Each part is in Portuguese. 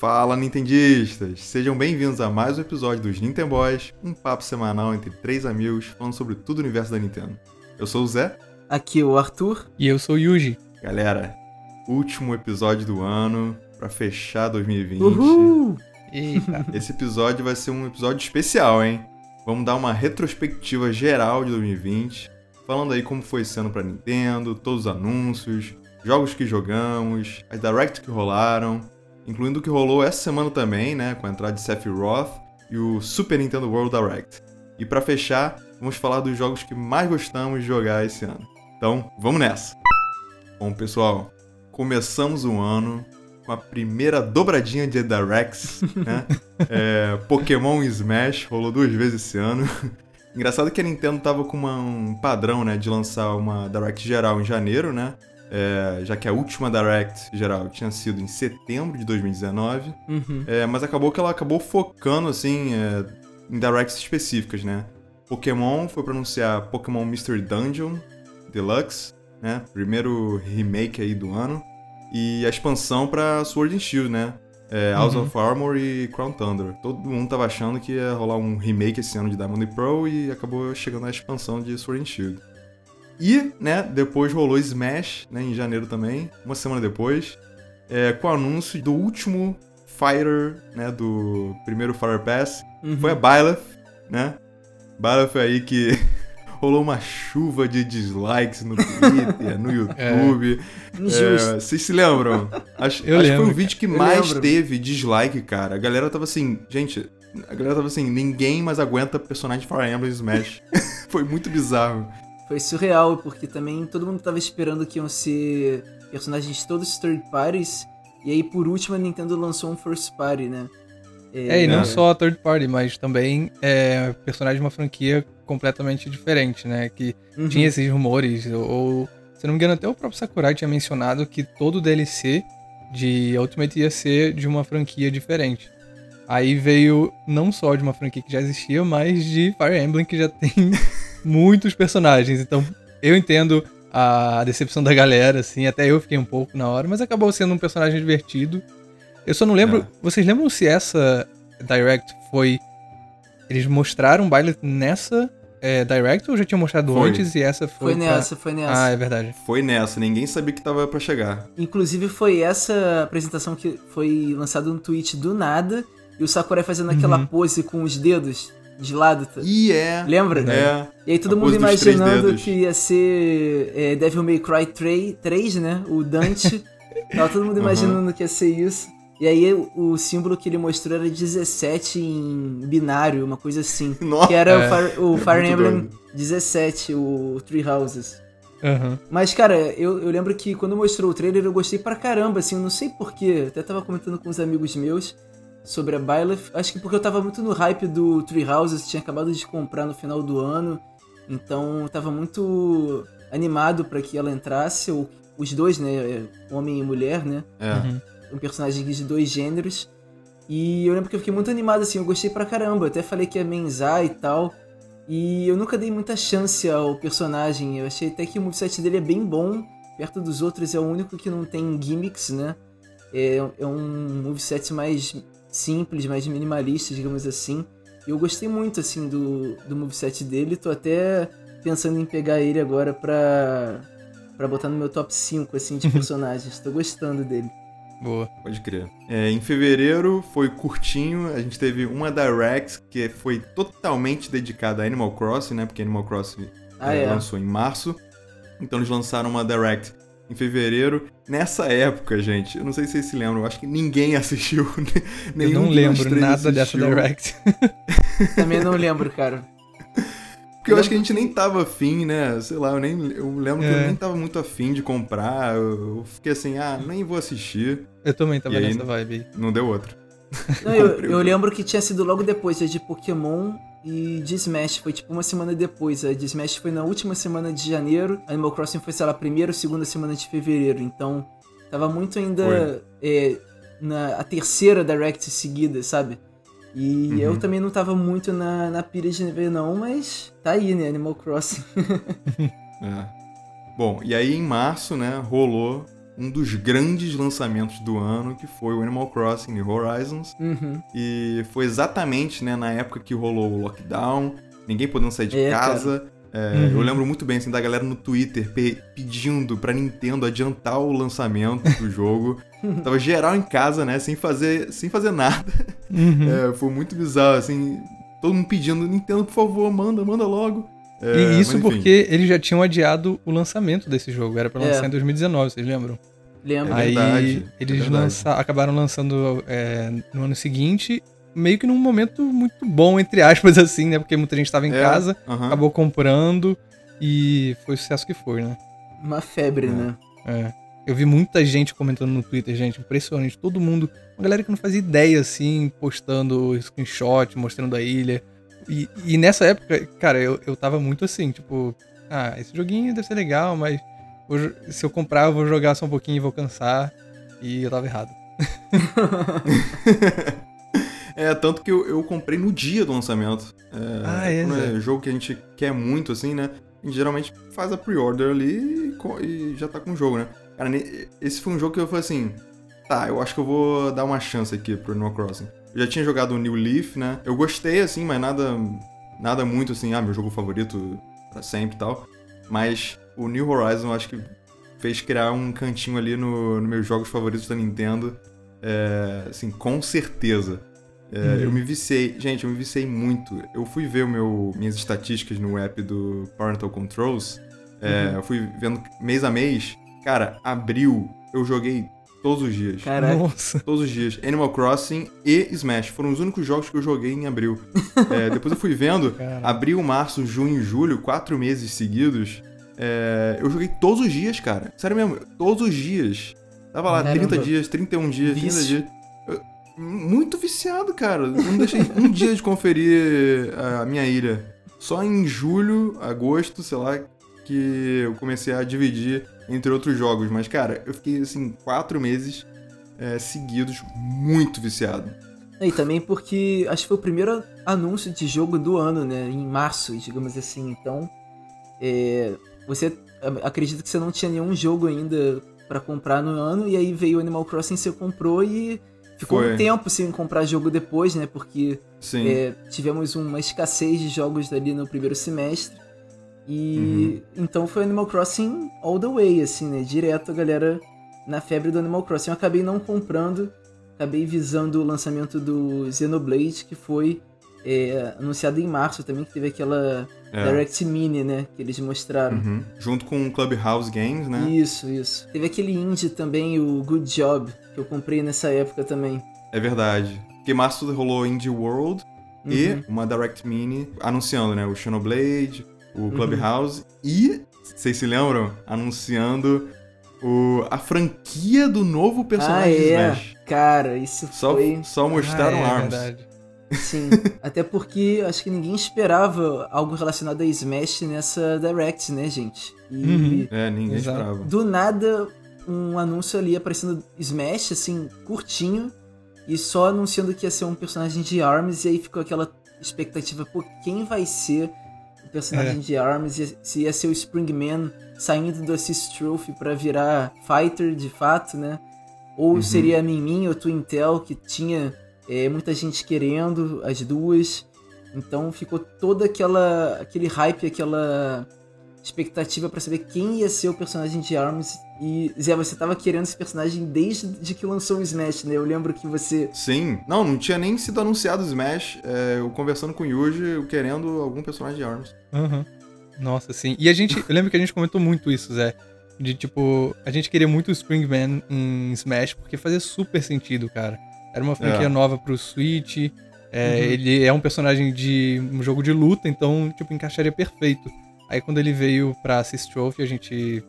Fala Nintendistas! Sejam bem-vindos a mais um episódio dos Nintendo Boys, um papo semanal entre três amigos falando sobre tudo o universo da Nintendo. Eu sou o Zé. Aqui é o Arthur. E eu sou o Yuji. Galera, último episódio do ano para fechar 2020. Uhul! Eita. Esse episódio vai ser um episódio especial, hein? Vamos dar uma retrospectiva geral de 2020, falando aí como foi esse ano pra Nintendo, todos os anúncios, jogos que jogamos, as directs que rolaram, incluindo o que rolou essa semana também, né, com a entrada de Sephiroth e o Super Nintendo World Direct. E pra fechar, vamos falar dos jogos que mais gostamos de jogar esse ano. Então, vamos nessa! Bom, pessoal, começamos o ano com a primeira dobradinha de Directs, né? É, Pokémon Smash rolou duas vezes esse ano. Engraçado que a Nintendo tava com uma- um padrão, né, de lançar uma Direct geral em janeiro, né? É, já que a última Direct geral tinha sido em setembro de 2019. Uhum. É, mas acabou que ela acabou focando, assim, é, em directs específicas, né? Pokémon foi pra anunciar Pokémon Mystery Dungeon Deluxe, né? Primeiro remake aí do ano. E a expansão pra Sword and Shield, né? É, House Uhum. of Armor e Crown Thunder. Todo mundo tava achando que ia rolar um remake esse ano de Diamond and Pearl e acabou chegando a expansão de Sword and Shield. E, né, depois rolou Smash, né, em janeiro também, uma semana depois, é, com o anúncio do último Fighter, né, do primeiro Fire Pass, Uhum. foi a Byleth, né? Byleth foi aí que rolou uma chuva de dislikes no Twitter, no YouTube. Injusto. É, vocês se lembram? Acho, Eu acho que foi lembro. o vídeo que mais lembro. teve dislike, cara. A galera tava assim, gente, a galera tava assim, ninguém mais aguenta personagem de Fire Emblem Smash. foi muito bizarro. Foi surreal, porque também todo mundo tava esperando que iam ser personagens todos third parties. E aí, por último, a Nintendo lançou um first party, né? É, e não É. só a third party, mas também é personagem de uma franquia completamente diferente, né? Que Uhum. tinha esses rumores, ou, ou, se não me engano, até o próprio Sakurai tinha mencionado que todo DLC de Ultimate ia ser de uma franquia diferente. Aí veio não só de uma franquia que já existia, mas de Fire Emblem que já tem muitos personagens. Então eu entendo a decepção da galera, assim, até eu fiquei um pouco na hora, mas acabou sendo um personagem divertido. Eu só não lembro. É. Vocês lembram se essa Direct foi. Eles mostraram o baile nessa é, Direct ou já tinham mostrado Foi. antes e essa foi. Foi pra- nessa, foi nessa. Ah, é verdade. Foi nessa, ninguém sabia que tava pra chegar. Inclusive, foi essa apresentação que foi lançada no tweet do nada. E o Sakurai fazendo aquela Uhum. pose com os dedos de lado. tá? E é. Lembra? É. E aí todo A mundo imaginando que ia ser é, Devil May Cry 3, 3 né? O Dante. Tava todo mundo imaginando que ia ser isso. E aí o, símbolo que ele mostrou era 17 em binário, uma coisa assim. Nossa. Que era É. o Fire, o Fire Muito Emblem doido. 17, o Three Houses. Aham. Mas, cara, eu, eu lembro que quando mostrou o trailer eu gostei pra caramba, assim, eu não sei porquê. Até tava comentando com uns amigos meus sobre a Byleth. Acho que porque eu tava muito no hype do Three Houses, tinha acabado de comprar no final do ano. Então eu tava muito animado pra que ela entrasse, ou os dois, né? Homem e mulher, né? É. Uhum. Um personagem de dois gêneros. E eu lembro que eu fiquei muito animado, assim, eu gostei pra caramba. Eu até falei que ia menzar e tal. E eu nunca dei muita chance ao personagem. Eu achei até que o moveset dele é bem bom. Perto dos outros é o único que não tem gimmicks, né? É, é um moveset mais simples, mais minimalista, digamos assim. E eu gostei muito, assim, do, do moveset dele. Tô até pensando em pegar ele agora pra, pra botar no meu top 5, assim, de personagens. Tô gostando dele. Boa. Pode crer. É, em fevereiro foi curtinho, a gente teve uma Direct que foi totalmente dedicada a Animal Crossing, né? Porque Animal Crossing Ah, é, é. lançou em março. Então eles lançaram uma Direct em fevereiro. Nessa época, gente, eu não sei se vocês se lembram, eu acho que ninguém assistiu. Eu nenhum não de nós lembro nada dessa assistiu. Direct. Também não lembro, cara. Porque eu acho que a gente nem tava afim, né? Sei lá, eu nem. Eu lembro que eu É. nem tava muito afim de comprar. Eu, eu fiquei assim, ah, nem vou assistir. Eu também tava E aí? nessa vibe aí. Não deu outra. Não, eu, eu lembro que tinha sido logo depois, de Pokémon e de Smash. Foi tipo uma semana depois. A de Smash foi na última semana de janeiro. Animal Crossing foi, sei lá, primeira ou segunda semana de fevereiro. Então, tava muito ainda é, na a terceira Direct seguida, sabe? E Uhum. eu também não tava muito na, na pilha de ver, não, mas tá aí, né? Animal Crossing. É. Bom, e aí em março, né, rolou um dos grandes lançamentos do ano, que foi o Animal Crossing New Horizons. Uhum. E foi exatamente né, na época que rolou o lockdown, ninguém podendo sair de É, casa. É, Uhum. Eu lembro muito bem assim, da galera no Twitter pe- pedindo pra Nintendo adiantar o lançamento do jogo. Tava geral em casa, né? Sem fazer, sem fazer nada. Uhum. É, foi muito bizarro, assim. Todo mundo pedindo, Nintendo, por favor, manda, manda logo. É, e isso porque eles já tinham adiado o lançamento desse jogo. Era pra É. lançar em 2019, vocês lembram? Lembro. É Aí verdade, é eles verdade. lança- acabaram lançando é, no ano seguinte, meio que num momento muito bom, entre aspas, assim, né? Porque muita gente estava em É, casa, aham. acabou comprando e foi o sucesso que foi, né? Uma febre, É. né? É. Eu vi muita gente comentando no Twitter, gente, impressionante. Todo mundo, uma galera que não fazia ideia, assim, postando screenshot, mostrando a ilha. E, e nessa época, cara, eu, eu tava muito assim, tipo, ah, esse joguinho deve ser legal, mas se eu comprar, eu vou jogar só um pouquinho e vou cansar. E eu tava errado. É, tanto que eu, eu comprei no dia do lançamento. É, Ah, é, quando Zé. jogo que a gente quer muito, assim, né? A gente geralmente faz a pre-order ali e, e já tá com o jogo, né? Cara, esse foi um jogo que eu falei assim: tá, eu acho que eu vou dar uma chance aqui pro Animal Crossing. Eu já tinha jogado o New Leaf, né? Eu gostei, assim, mas nada, nada muito assim, ah, meu jogo favorito pra sempre e tal. Mas o New Horizon acho que fez criar um cantinho ali no, no meus jogos favoritos da Nintendo. É, assim, com certeza. É, Uhum. Eu me viciei, gente, eu me viciei muito. Eu fui ver o meu, minhas estatísticas no app do Parental Controls. É, Eu fui vendo mês a mês. Cara, abril eu joguei todos os dias. Caraca. Nossa. Todos os dias. Animal Crossing e Smash. Foram os únicos jogos que eu joguei em abril. É, depois eu fui vendo. Cara. Abril, março, junho e julho, quatro meses seguidos. É, eu joguei todos os dias, cara. Sério mesmo, todos os dias. Tava lá, Caramba. 30 dias, 31 dias, 30 Vício. dias. Eu- muito viciado, cara. Eu não deixei um dia de conferir a minha ilha. Só em julho, agosto, sei lá, que eu comecei a dividir entre outros jogos. Mas, cara, eu fiquei, assim, quatro meses é, seguidos muito viciado. E também porque acho que foi o primeiro anúncio de jogo do ano, né? Em março, digamos assim. Então, é, você acredita que você não tinha nenhum jogo ainda pra comprar no ano, e aí veio o Animal Crossing, você comprou e ficou Foi. um tempo sem comprar jogo depois, né? Porque é, tivemos uma escassez de jogos ali no primeiro semestre. E então foi Animal Crossing all the way, assim, né? Direto a galera na febre do Animal Crossing. Eu acabei não comprando, acabei visando o lançamento do Xenoblade, que foi é, anunciado em março também, que teve aquela É. Direct Mini, né? Que eles mostraram. Uhum. Junto com o Clubhouse Games, né? Isso, isso. Teve aquele indie também, o Good Job, que eu comprei nessa época também. É verdade. Porque março rolou Indie World Uhum. e uma Direct Mini anunciando, né? O Xenoblade, Uhum. o Clubhouse e, vocês se lembram? Anunciando o, a franquia do novo Ah, personagem de é. Smash. Cara, isso Só, foi. só mostraram ah, é, armas. verdade. Sim, até porque acho que ninguém esperava algo relacionado a Smash nessa Direct, né, gente? E Uhum. É, ninguém Exato. esperava. do nada um anúncio ali aparecendo Smash, assim, curtinho, e só anunciando que ia ser um personagem de ARMS, e aí ficou aquela expectativa, pô, quem vai ser o personagem É. de ARMS? Se ia ser o Springman saindo do Assist Trophy pra virar Fighter de fato, né? Ou Uhum. seria a Minmin ou Twintel, que tinha é, muita gente querendo as duas. Então ficou toda aquela aquele hype, aquela expectativa pra saber quem ia ser o personagem de ARMS. E Zé, você tava querendo esse personagem desde que lançou o Smash, né? Eu lembro que você Sim. Não, não tinha nem sido anunciado o Smash. é, eu conversando com o Yuji, eu querendo algum personagem de armas. Aham. Nossa, sim. E a gente, eu lembro que a gente comentou muito isso, Zé. De tipo, a gente queria muito o Springman em Smash porque fazia super sentido, cara. Era uma franquia É. nova pro Switch. é, Uhum. Ele é um personagem de um jogo de luta, então, tipo, encaixaria perfeito. Aí quando ele veio pra Assist Trophy, a gente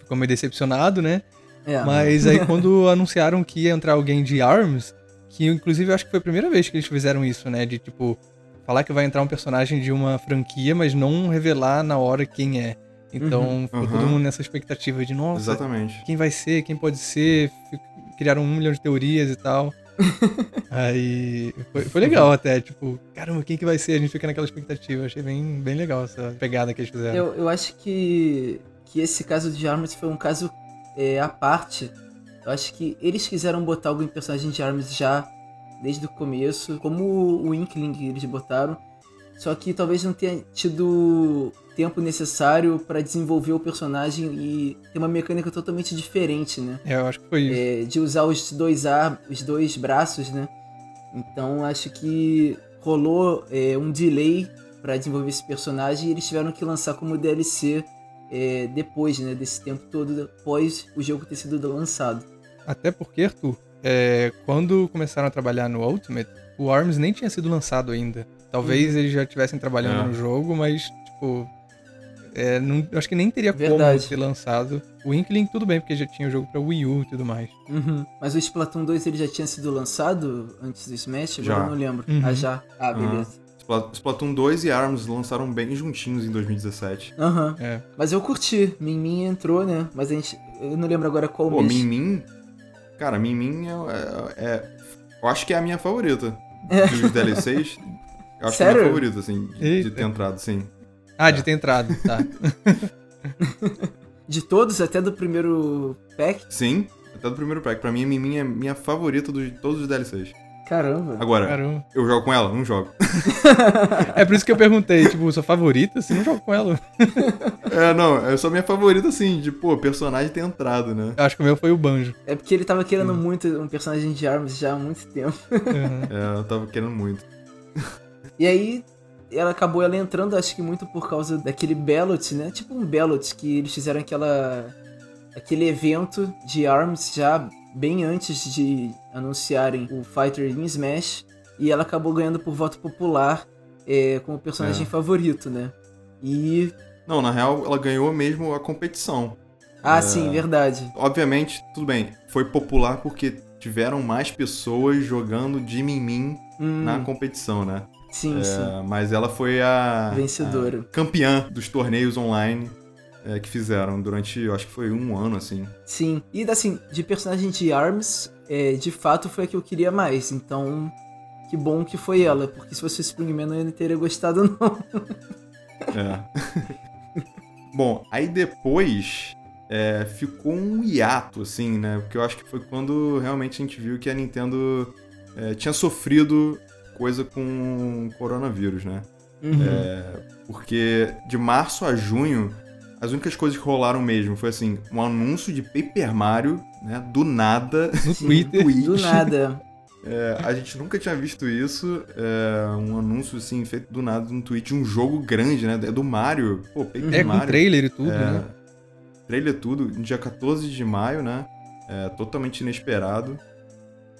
ficou meio decepcionado, né? é, Mas aí quando anunciaram que ia entrar alguém de ARMS, que inclusive eu acho que foi a primeira vez que eles fizeram isso, né? De tipo, falar que vai entrar um personagem de uma franquia, mas não revelar na hora quem é. Então ficou Uhum. todo mundo nessa expectativa de, nossa, Exatamente. quem vai ser, quem pode ser, criaram um milhão de teorias e tal. Aí foi, foi legal até, tipo, caramba, quem que vai ser? A gente fica naquela expectativa. Achei bem, bem legal essa pegada que eles fizeram. eu, eu acho que, que esse caso de ARMS foi um caso é, à parte, Eu acho que eles quiseram botar algum personagem de ARMS já desde o começo, como o Inkling eles botaram. Só que talvez não tenha tido tempo necessário para desenvolver o personagem e ter uma mecânica totalmente diferente, né? É, eu acho que foi isso. É, de usar os dois ar, os dois braços, né? Então acho que rolou é, um delay para desenvolver esse personagem e eles tiveram que lançar como DLC é, depois, né? Desse tempo todo, após o jogo ter sido lançado. Até porque, Arthur, é, quando começaram a trabalhar no Ultimate, o ARMS nem tinha sido lançado ainda. Talvez Uhum. eles já estivessem trabalhando É. no jogo, mas, tipo. É, não- eu acho que nem teria Verdade. como ser lançado. O Inkling, tudo bem, porque já tinha o jogo pra Wii U e tudo mais. Uhum. Mas o Splatoon 2 ele já tinha sido lançado antes do Smash? Agora Já. eu não lembro. Uhum. Ah, já. Ah, beleza. Spla- Splatoon 2 e ARMS lançaram bem juntinhos em 2017. Aham. É. Mas eu curti. Min Min entrou, né? Mas a gente. Eu não lembro agora qual Pô, mês. Min Min. Cara, Min Min é, é- é- Eu acho que é a minha favorita. É. Dos DLCs. Eu acho que é a Sério? minha favorita, assim, de, de ter entrado, sim. Ah, de ter entrado, tá. De todos, até do primeiro pack? Sim, até do primeiro pack. Pra mim, a Min Min é minha favorita de todos os DLCs. Caramba. Agora, Caramba. eu jogo com ela? Não jogo. É por isso que eu perguntei, tipo, sua favorita? Você não joga com ela? É, não, é só minha favorita, assim, de, pô, personagem ter entrado, né? Eu acho que o meu foi o Banjo. É porque ele tava querendo muito um personagem de ARMS já há muito tempo. Uhum. É, eu tava querendo muito. E aí, ela acabou ela entrando, acho que muito por causa daquele Ballot, né? Tipo um Ballot, que eles fizeram aquela. aquele evento de ARMS já bem antes de anunciarem o Fighter em Smash. E ela acabou ganhando por voto popular é, como personagem É. favorito, né? E. Não, na real, ela ganhou mesmo a competição. Ah, É. sim, verdade. Obviamente, tudo bem, foi popular porque tiveram mais pessoas jogando de Min Hum, na competição, né? Sim, sim. É, mas ela foi a, Vencedora. a campeã dos torneios online é, que fizeram durante, eu acho que foi um ano, assim. Sim. E assim, de personagem de ARMS, é, de fato foi a que eu queria mais. Então, que bom que foi ela. Porque se fosse Springman eu não teria gostado, não. É. Bom, aí depois é, ficou um hiato, assim, né? Porque eu acho que foi quando realmente a gente viu que a Nintendo é, tinha sofrido coisa com o coronavírus, né? Uhum. É, porque de março a junho, as únicas coisas que rolaram mesmo foi assim, um anúncio de Paper Mario, né? Do nada. No. Twitter. Twitch. Do nada. É, a gente nunca tinha visto isso. é, um anúncio assim, feito do nada no Twitch de um jogo grande, né? É do Mario. Pô, Paper É, com Mario. trailer e tudo, É, né? Trailer tudo, dia 14 de maio, né? É, totalmente inesperado.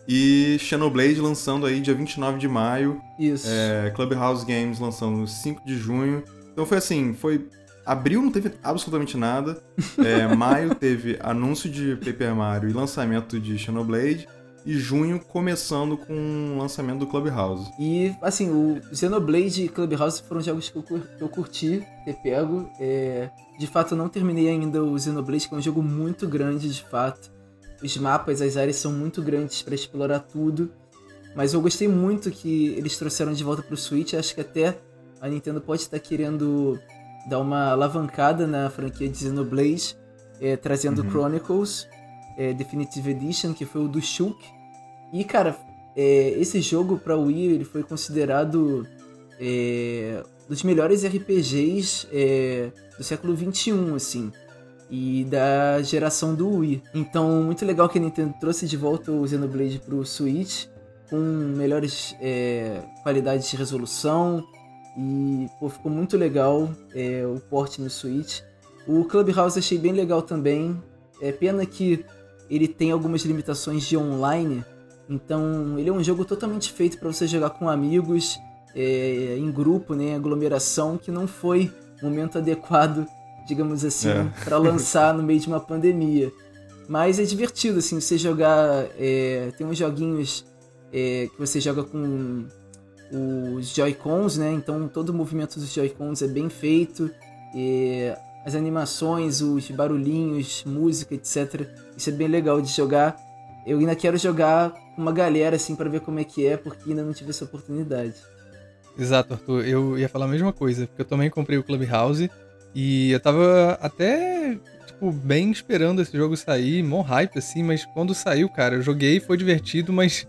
E Xenoblade lançando aí dia 29 de maio. Isso. É, Clubhouse Games lançando no 5 de junho. Então foi assim, foi. Abril não teve absolutamente nada. É, maio teve anúncio de Paper Mario e lançamento de Xenoblade. E junho começando com o lançamento do Clubhouse. E, assim, o Xenoblade e Clubhouse foram jogos que eu, cur- que eu curti ter pego. É, de fato, eu não terminei ainda o Xenoblade, que é um jogo muito grande, de fato. Os mapas, as áreas são muito grandes para explorar tudo. Mas eu gostei muito que eles trouxeram de volta pro Switch. Acho que até a Nintendo pode estar querendo dar uma alavancada na franquia de Xenoblade, é, trazendo Uhum. Chronicles é, Definitive Edition, que foi o do Shulk. E, cara, é, esse jogo pra Wii ele foi considerado dos melhores RPGs do século XXI, assim. E da geração do Wii. Então, muito legal que a Nintendo trouxe de volta o Xenoblade pro Switch, com melhores é, qualidades de resolução. E, pô, ficou muito legal é, o port no Switch. O Clubhouse achei bem legal também. É pena que ele tem algumas limitações de online. Então, ele é um jogo totalmente feito para você jogar com amigos, é, em grupo, né, aglomeração, que não foi momento adequado, digamos assim, É. para lançar no meio de uma pandemia. Mas é divertido, assim, você jogar. é, tem uns joguinhos é, que você joga com os Joy-Cons, né? Então todo o movimento dos Joy-Cons é bem feito. é, as animações, os barulhinhos, música, etc. Isso é bem legal de jogar. Eu ainda quero jogar com uma galera, assim, para ver como é que é, porque ainda não tive essa oportunidade. Exato, Arthur. Eu ia falar a mesma coisa, porque eu também comprei o Clubhouse E eu tava até, tipo, bem esperando esse jogo sair, mó hype, assim, mas quando saiu, cara, eu joguei, foi divertido, mas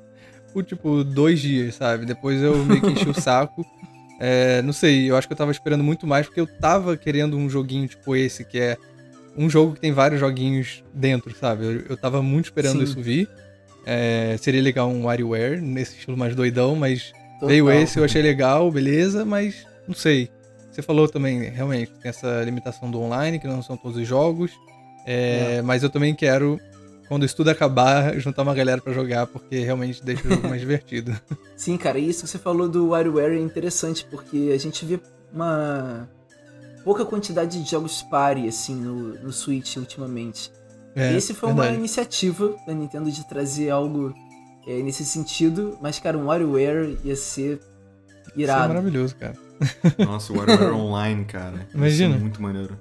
por, tipo, dois dias, sabe? Depois eu meio que enchi o saco. É, não sei, eu acho que eu tava esperando muito mais, porque eu tava querendo um joguinho tipo esse, que é um jogo que tem vários joguinhos dentro, sabe? Eu, eu tava muito esperando Sim. isso vir. É, seria legal um WarioWare, nesse estilo mais doidão, mas Total. veio esse, eu achei legal, beleza, mas não sei. Você falou também, realmente, tem essa limitação do online, que não são todos os jogos. É, Mas eu também quero, quando isso tudo acabar, juntar uma galera pra jogar, porque realmente deixa o jogo mais divertido. Sim, cara, e isso que você falou do WarioWare é interessante, porque a gente vê uma pouca quantidade de jogos pare, assim, no, no Switch ultimamente. É, E Esse foi uma verdade. iniciativa da Nintendo de trazer algo é, nesse sentido, mas, cara, um WarioWare ia ser Isso é irado. maravilhoso, cara. Nossa, o WarioWare Online, cara. Isso Imagina. é muito maneiro.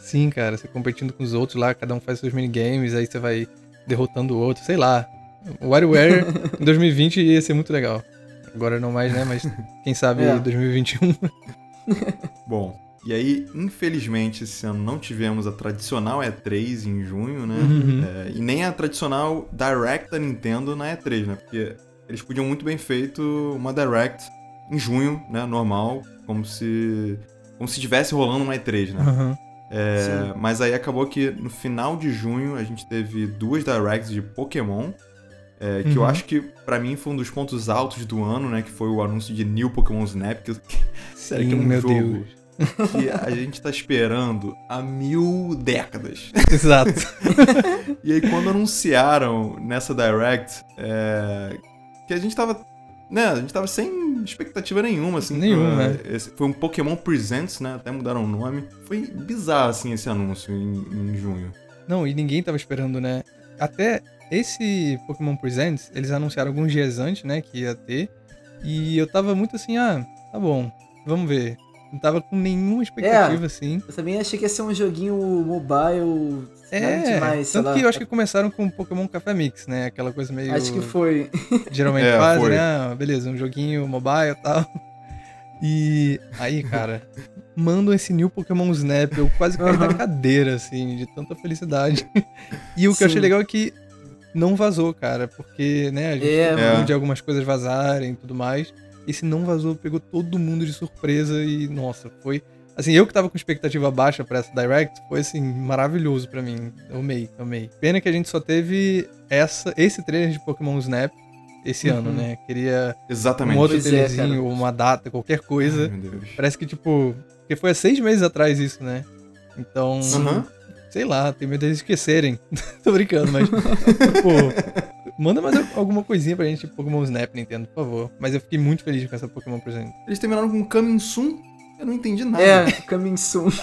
Sim, cara, você competindo com os outros lá, cada um faz seus minigames, aí você vai derrotando o outro, sei lá. O WarioWare em 2020 ia ser muito legal. Agora não mais, né? Mas quem sabe É. 2021. Bom, e aí, infelizmente, esse ano não tivemos a tradicional E3 em junho, né? Uhum. É, e nem a tradicional Direct da Nintendo na E3, né? Porque eles podiam muito bem feito uma Direct em junho, né? Normal, como se como se estivesse rolando uma E3, né? Aham. É, mas aí acabou que no final de junho a gente teve duas directs de Pokémon. é, que eu Uhum. acho que pra mim foi um dos pontos altos do ano, né? Que foi o anúncio de New Pokémon Snap. Que, sério, que é um meu jogo Deus. que a gente tá esperando há mil décadas. Exato. E aí quando anunciaram nessa direct é, que a gente tava. Né, a gente tava sem expectativa nenhuma, assim. Nenhuma, pra- né? esse- foi um Pokémon Presents, né? Até mudaram o nome. Foi bizarro, assim, esse anúncio em, em junho. Não, e ninguém tava esperando, né? Até esse Pokémon Presents, eles anunciaram alguns dias antes, né, que ia ter. E eu tava muito assim, ah, tá bom, vamos ver. Não tava com nenhuma expectativa, assim. Eu também achei que ia ser um joguinho mobile, É, demais, sei tanto lá. que eu acho que começaram com Pokémon Café Mix, né? Aquela coisa meio... Acho que foi. geralmente É, fazem, né? Ah, beleza, um joguinho mobile e tal. E aí, cara, mandam esse new Pokémon Snap, eu quase caí da Aham. cadeira, assim, de tanta felicidade. E o que eu achei Sim. legal é que não vazou, cara, porque, né, a gente É, de algumas coisas vazarem e tudo mais. Esse não vazou, pegou todo mundo de surpresa e, nossa, foi. Assim, eu que tava com expectativa baixa pra essa Direct, foi assim, maravilhoso pra mim. Eu amei, amei. Pena que a gente só teve essa, esse trailer de Pokémon Snap esse Uhum. ano, né? Queria Exatamente. um outro é, trailerzinho, ou uma data, qualquer coisa. Ai, meu Deus. Parece que, tipo. Porque foi há seis meses atrás isso, né? Então. Aham. Sei lá, tenho medo deles esquecerem. Tô brincando, mas. tipo, manda mais alguma coisinha pra gente, Pokémon Snap, Nintendo, por favor. Mas eu fiquei muito feliz com essa Pokémon Present. Eles terminaram com Coming Soon. Eu não entendi nada. É, coming soon.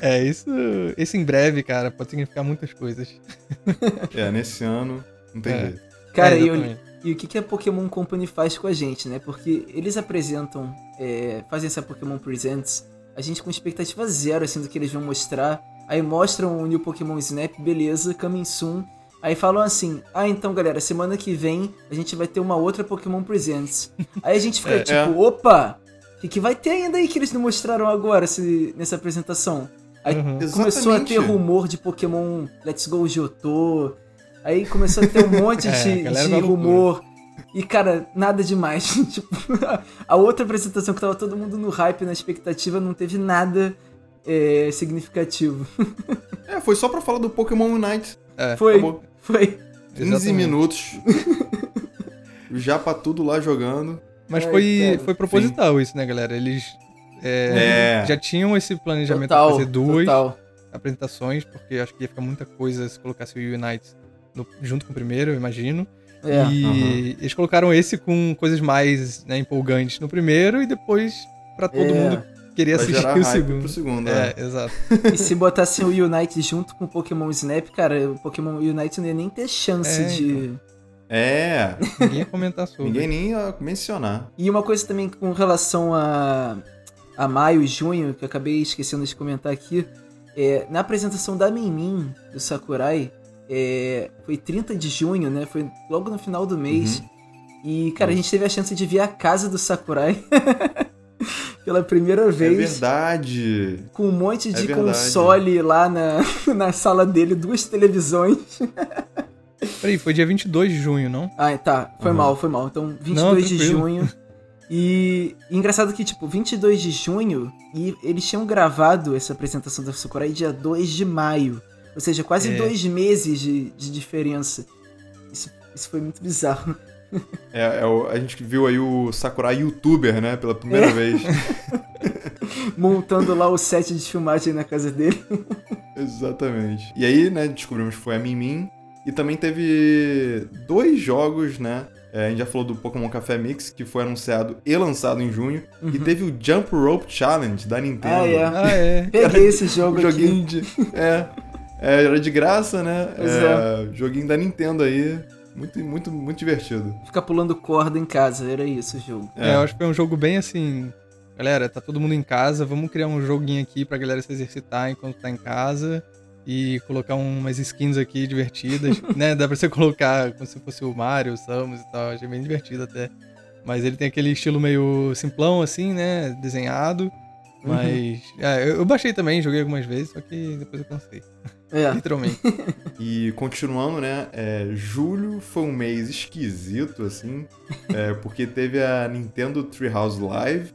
É, isso. Isso em breve, cara, pode significar muitas coisas. É, nesse ano, não tem É. jeito. Cara, É, e, eu- e o que, que a Pokémon Company faz com a gente, né? Porque eles apresentam, é, fazem essa Pokémon Presents, a gente com expectativa zero, assim, do que eles vão mostrar. Aí mostram o New Pokémon Snap, beleza, coming soon. Aí falam assim, ah, então galera, semana que vem a gente vai ter uma outra Pokémon Presents. Aí a gente fica É. tipo, É. opa, o que, que vai ter ainda aí que eles não mostraram agora se- nessa apresentação? Aí Uhum. começou a ter Exatamente. rumor de Pokémon Let's Go Jotô. Aí começou a ter um monte É, de, de rumor. E, cara, nada demais. tipo, a outra apresentação que tava todo mundo no hype, na expectativa, não teve nada é, significativo. É, foi só pra falar do Pokémon Unite. É, Foi, Acabou. foi. 15 exatamente. minutos. Já pra tudo lá jogando. Mas Ai, foi, cara. foi proposital isso, né, galera? Eles é, É. já tinham esse planejamento Total, de fazer duas total. apresentações, porque acho que ia ficar muita coisa se colocasse o Unite no- junto com o primeiro, eu imagino. É. E Aham. eles colocaram esse com coisas mais né, empolgantes no primeiro e depois pra todo É. mundo querer Pra assistir gerar o segundo. pro segundo. É, É. exato. E se botassem o Unite junto com o Pokémon Snap, cara, o Pokémon Unite não ia nem ter chance É, de. É, Ninguém ia comentar sobre. ninguém nem ia mencionar. E uma coisa também com relação a, a maio e junho, que eu acabei esquecendo de comentar aqui, é, na apresentação da Minmin, do Sakurai, é, foi 30 de junho, né? Foi logo no final do mês. E, cara, a gente teve a chance de ver a casa do Sakurai. pela primeira É vez. verdade. com um monte de É console lá na, na sala dele, duas televisões. Peraí, foi dia 22 de junho, não? Ah, tá. Foi Uhum. mal, foi mal. Então, 22 Não, de junho. E, e engraçado que, tipo, 22 de junho, e eles tinham gravado essa apresentação da Sakurai dia 2 de maio. Ou seja, quase É. dois meses de, de diferença. Isso, isso foi muito bizarro. É, é o- a gente viu aí o Sakurai youtuber, né? Pela É. primeira vez. Montando lá o set de filmagem na casa dele. Exatamente. E aí, né, descobrimos que foi a Mimin. E também teve dois jogos, né? É, a gente já falou do Pokémon Café Mix, que foi anunciado e lançado em junho. E teve o Jump Rope Challenge da Nintendo. Ah, é. Ah, é. Peguei esse jogo Um aqui. joguinho de. É, é, Era de graça, né? Pois É, Joguinho da Nintendo aí. Muito, muito, muito divertido. Ficar pulando corda em casa, era isso o jogo. É, eu acho que foi um jogo bem assim. Galera, tá todo mundo em casa, vamos criar um joguinho aqui pra galera se exercitar enquanto tá em casa. E colocar umas skins aqui divertidas, né? Dá pra você colocar como se fosse o Mario, o Samus e tal. Achei bem divertido até. Mas ele tem aquele estilo meio simplão, assim, né? Desenhado. Mas. é, eu, eu baixei também, joguei algumas vezes, só que depois eu cansei. É. Literalmente. E continuando, né? é, julho foi um mês esquisito, assim, é, porque teve a Nintendo Treehouse Live,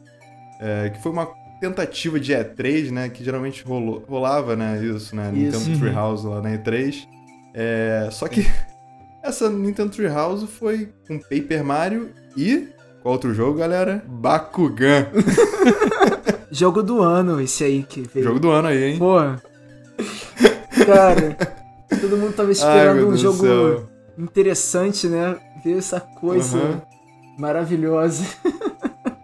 é, que foi uma tentativa de E3, né? Que geralmente rolou, rolava, né? Isso, né? Isso. Nintendo Uhum. Treehouse lá na E3. É, só que essa Nintendo Treehouse foi com Paper Mario e. Qual outro jogo, galera? Bakugan. Jogo do ano, esse aí que veio. Jogo do ano aí, hein? Pô. Cara, todo mundo tava Ai, esperando meu um jogo céu. interessante, né? Ver essa coisa Aham. maravilhosa.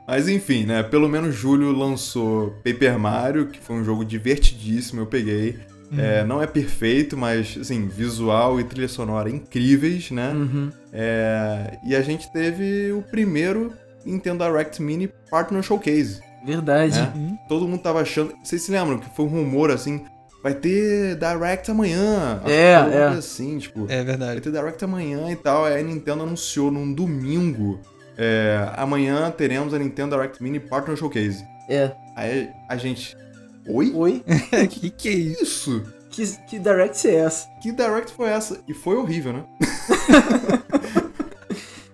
Mas enfim, né? Pelo menos julho lançou Paper Mario, que foi um jogo divertidíssimo, eu peguei. É, não é perfeito, mas assim, visual e trilha sonora incríveis, né? Uhum. É, e a gente teve o primeiro Nintendo Direct Mini Partner Showcase. Verdade. né? Todo mundo tava achando. Vocês se lembram que foi um rumor assim? Vai ter Direct amanhã. É, é. coisa assim, tipo. É Vai verdade. ter Direct amanhã e tal. Aí a Nintendo anunciou num domingo. É, amanhã teremos a Nintendo Direct Mini Partner Showcase. É. Aí a gente. Oi? Oi? que que é isso? Que, que direct é essa? Que Direct foi essa? E foi horrível, né?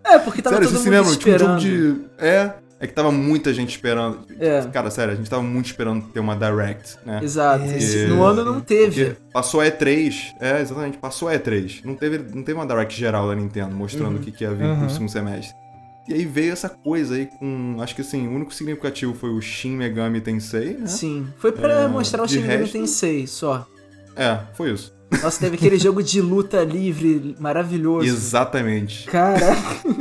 É, porque tava sério, todo mundo lembram? Tinha um esperando. jogo de. É. É que tava muita gente esperando. É. Cara, sério, a gente tava muito esperando ter uma Direct, né? Exato. É. Esse- No ano não teve. Porque passou a E3, é, exatamente, passou a E3. Não teve, não teve uma Direct geral da Nintendo mostrando Uhum. o que, que ia vir Uhum. no segundo semestre. E aí veio essa coisa aí com. Acho que assim, o único significativo foi o Shin Megami Tensei, né? Sim. Foi pra É, mostrar o Shin Megami resto- Tensei só. É, foi isso. Nossa, teve aquele jogo de luta livre maravilhoso. Exatamente. Caraca.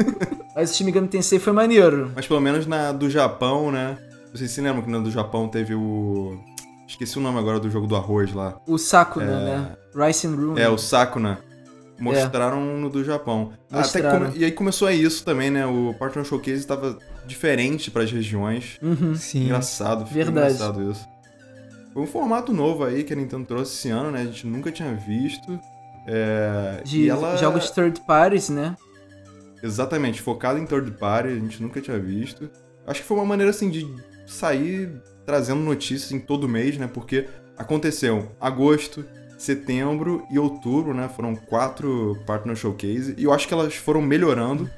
Mas o Shin Megami Tensei foi maneiro. Mas pelo menos na do Japão, né? Vocês se lembram que na do Japão teve o. Esqueci o nome agora do jogo do arroz lá. O Sakuna, né? Rice and Room. É, o Sakuna. Mostraram no do Japão. Mostraram. come- E aí começou isso também, né? O Partner Showcase estava diferente para as regiões. Uhum. Sim. Engraçado, ficou Verdade. engraçado isso. Foi um formato novo aí que a Nintendo trouxe esse ano, né? A gente nunca tinha visto. É... De e ela... jogos third parties, né? Exatamente, focado em third party, a gente nunca tinha visto. Acho que foi uma maneira assim de sair trazendo notícias em todo mês, né? Porque aconteceu agosto, setembro e outubro, né? Foram quatro Partner Showcase. E eu acho que elas foram melhorando.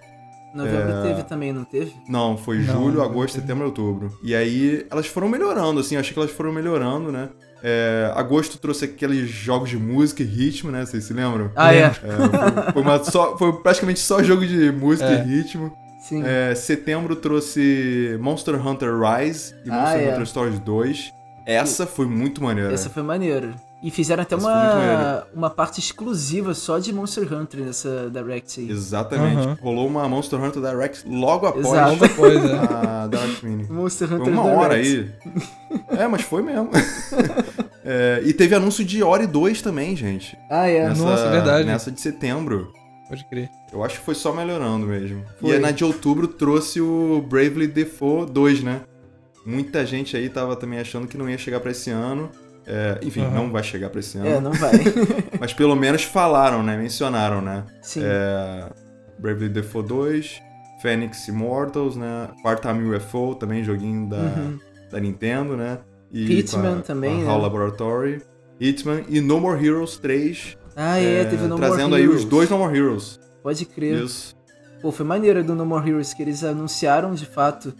Novembro É. teve também, não teve? Não, foi Não, julho, não agosto, teve. setembro e outubro. E aí elas foram melhorando, assim, eu achei que elas foram melhorando, né? É, agosto trouxe aqueles jogos de música e ritmo, né? Vocês se lembram? Ah, é. É, foi, foi uma só- foi praticamente só jogo de música É. e ritmo. Sim. É, setembro trouxe Monster Hunter Rise e Ah, Monster é. Hunter Stories 2. Essa foi muito maneira. Essa foi maneira. E fizeram até foi uma, uma parte exclusiva só de Monster Hunter nessa Direct aí. Exatamente. Aham. Rolou uma Monster Hunter Direct logo após Exato. Né? a Direct Mini. Monster Foi Hunter uma Direct. hora aí. É, mas foi mesmo. É, e teve anúncio de Ori 2 também, gente. Ah, é. Nessa, Nossa, verdade. Nessa de setembro. Pode crer. Eu acho que foi só melhorando mesmo. Foi. E aí na de outubro trouxe o Bravely Default 2, né? Muita gente aí tava também achando que não ia chegar pra esse ano. É, enfim, Aham. não vai chegar pra esse ano. É, não vai. Mas pelo menos falaram, né? Mencionaram, né? Sim. É, Bravely Default 2, Phoenix Immortals, né? Part-Time UFO, também joguinho da, Uhum. da Nintendo, né? E Hitman com a, também, com a HAL né? Laboratory. Hitman e No More Heroes 3. Ah, é, teve No More Trazendo aí Heroes. os dois No More Heroes. Pode crer. Isso. Pô, foi maneiro do No More Heroes que eles anunciaram de fato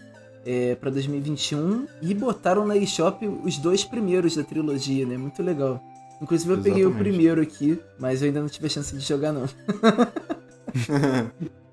é, pra 2021 e botaram na eShop os dois primeiros da trilogia, né? Muito legal. Inclusive eu peguei o Exatamente. primeiro aqui, mas eu ainda não tive a chance de jogar não.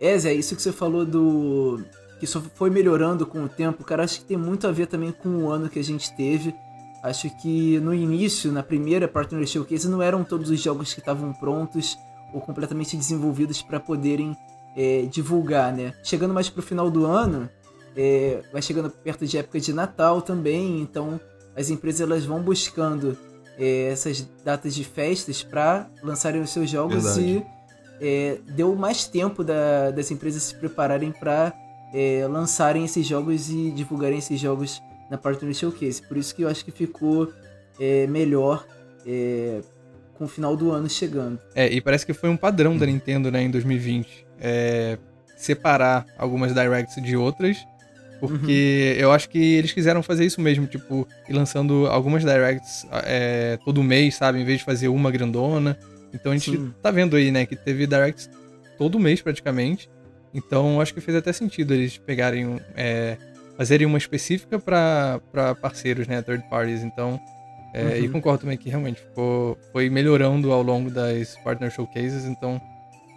É, Zé, isso que você falou do. que só foi melhorando com o tempo, cara, acho que tem muito a ver também com o ano que a gente teve. Acho que no início, na primeira Partner Showcase, não eram todos os jogos que estavam prontos ou completamente desenvolvidos para poderem é, divulgar, né? Chegando mais pro final do ano, é, vai chegando perto de época de Natal também, então as empresas elas vão buscando é, essas datas de festas para lançarem os seus jogos Verdade. e é, deu mais tempo da- das empresas se prepararem para lançarem esses jogos e divulgarem esses jogos na Partner Showcase. Por isso que eu acho que ficou é, melhor é, com o final do ano chegando. É, e parece que foi um padrão da Nintendo, né, em 2020. É, separar algumas Directs de outras. Porque eu acho que eles quiseram fazer isso mesmo, tipo, ir lançando algumas Directs é, todo mês, sabe? Em vez de fazer uma grandona. Então a gente Sim. tá vendo aí, né, que teve Directs todo mês praticamente. Então acho que fez até sentido eles pegarem, é, fazerem uma específica pra pra parceiros, né, third parties. Então, é, e Uhum. concordo também que realmente ficou, foi melhorando ao longo das partner showcases. Então,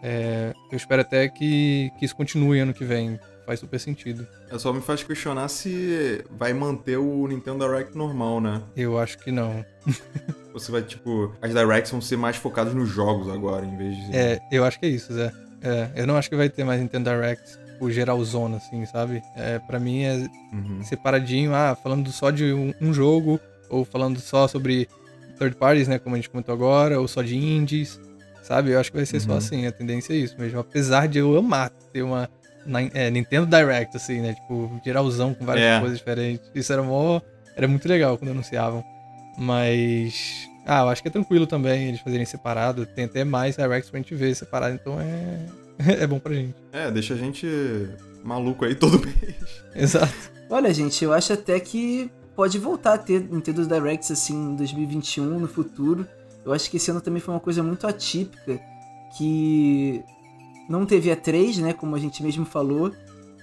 é, eu espero até que, que isso continue ano que vem. Faz super sentido. É só me faz questionar se vai manter o Nintendo Direct normal, né? Eu acho que não. Você vai, tipo, as Directs vão ser mais focadas nos jogos agora, em vez de. É, eu acho que é isso, Zé. É, eu não acho que vai ter mais Nintendo Direct, o geralzona, assim, sabe? É, pra mim é Uhum. separadinho, ah, falando só de um, um jogo, ou falando só sobre third parties, né, como a gente comentou agora, ou só de indies, sabe? Eu acho que vai ser só Uhum. assim, a tendência é isso mesmo. Apesar de eu amar ter uma na- é, Nintendo Direct, assim, né, tipo, geralzão com várias É. coisas diferentes. Isso era mó, era muito legal quando anunciavam. Mas, ah, eu acho que é tranquilo também eles fazerem separado, tem até mais Directs pra gente ver separado, então é, é bom pra gente. É, deixa a gente maluco aí todo mês. Exato. Olha, gente, eu acho até que pode voltar a ter Nintendo Directs assim em 2021, no futuro. Eu acho que esse ano também foi uma coisa muito atípica, que não teve E3, né, como a gente mesmo falou.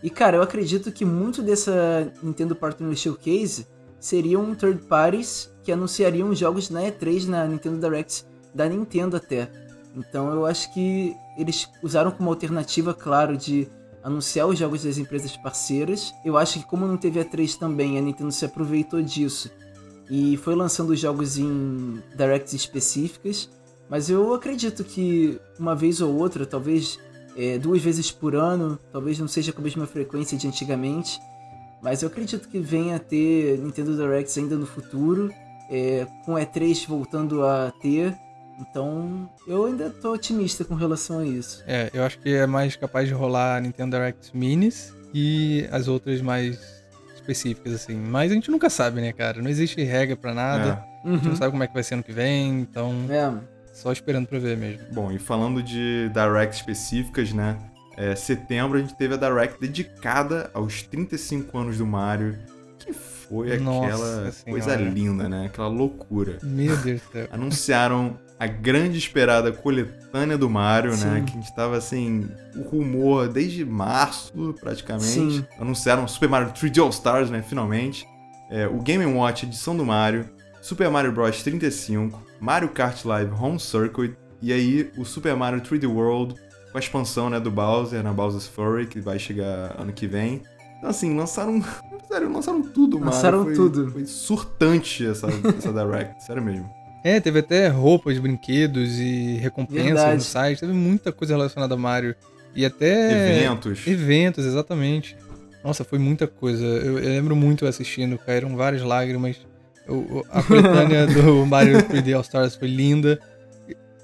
E cara, eu acredito que muito dessa Nintendo Partner Showcase seriam third parties que anunciariam jogos na E3 na Nintendo Directs da Nintendo até. Então eu acho que eles usaram como alternativa, claro, de anunciar os jogos das empresas parceiras. Eu acho que como não teve a 3 também, a Nintendo se aproveitou disso e foi lançando os jogos em directs específicas. Mas eu acredito que uma vez ou outra, talvez é, duas vezes por ano, talvez não seja com a mesma frequência de antigamente, mas eu acredito que venha a ter Nintendo Directs ainda no futuro, é, com E3 voltando a ter. Então eu ainda tô otimista com relação a isso. É, eu acho que é mais capaz de rolar Nintendo Direct Minis e as outras mais específicas, assim. Mas a gente nunca sabe, né, cara? Não existe regra pra nada. A gente não Uhum. sabe como é que vai ser ano que vem, então É, só esperando pra ver mesmo. Bom, e falando de Direct específicas, né? É, setembro a gente teve a Direct dedicada aos 35 anos do Mario, que foi Nossa aquela coisa Senhora. linda, né? Aquela loucura. Meu Deus do céu. Anunciaram a grande esperada coletânea do Mario, né? Sim. Que a gente tava assim, o rumor desde março, praticamente. Sim. Anunciaram Super Mario 3D All Stars, né? Finalmente. É, o Game Watch edição do Mario, Super Mario Bros 35, Mario Kart Live Home Circuit e aí o Super Mario 3D World com a expansão né, do Bowser na Bowser's Fury, que vai chegar ano que vem. Então assim, lançaram. Sério, lançaram tudo, mano. Lançaram Foi- tudo. Foi surtante essa, essa Direct, sério mesmo. É, teve até roupas, brinquedos e recompensas Verdade. no site. Teve muita coisa relacionada a Mario. E até. Eventos. Eventos, exatamente. Nossa, foi muita coisa. Eu, eu lembro muito assistindo, caíram várias lágrimas. O- a coletânea do Mario 3D All Stars foi linda.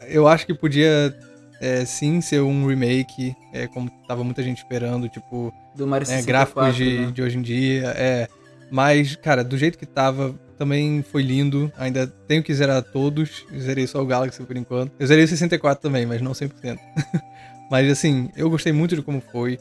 Eu acho que podia é, sim ser um remake, é, como tava muita gente esperando, tipo, do Mario né, 64, gráficos de, né? de hoje em dia. É. Mas, cara, do jeito que tava, também foi lindo. Ainda tenho que zerar todos. Zerei só o Galaxy por enquanto. Eu zerei o 64 também, mas não 100%. mas, assim, eu gostei muito de como foi.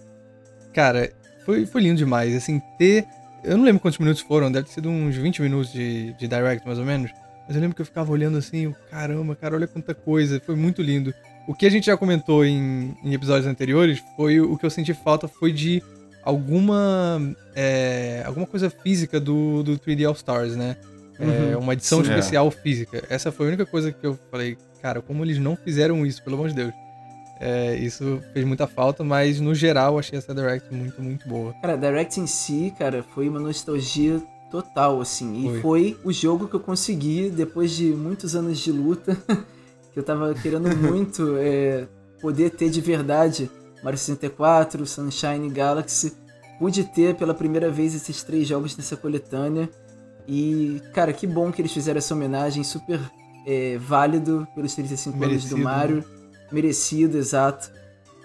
Cara, foi, foi lindo demais. Assim, ter Eu não lembro quantos minutos foram, deve ter sido uns 20 minutos de, de Direct, mais ou menos. Mas eu lembro que eu ficava olhando assim, caramba, cara, olha quanta coisa, foi muito lindo. O que a gente já comentou em, em episódios anteriores foi o que eu senti falta foi de alguma é, alguma coisa física do, do 3D All Stars, né? É, Uhum. uma edição Sim. especial física. Essa foi a única coisa que eu falei, cara, como eles não fizeram isso, pelo amor de Deus. É, isso fez muita falta, mas no geral achei essa Direct muito, muito boa. Cara, Direct em si, cara, foi uma nostalgia total, assim. E Foi. foi, o jogo que eu consegui, depois de muitos anos de luta, que eu tava querendo muito é, poder ter de verdade Mario 64, Sunshine Galaxy. Pude ter pela primeira vez esses três jogos nessa coletânea. E, cara, que bom que eles fizeram essa homenagem super é, válido pelos 35 anos Merecido, do Mario. Merecido, exato.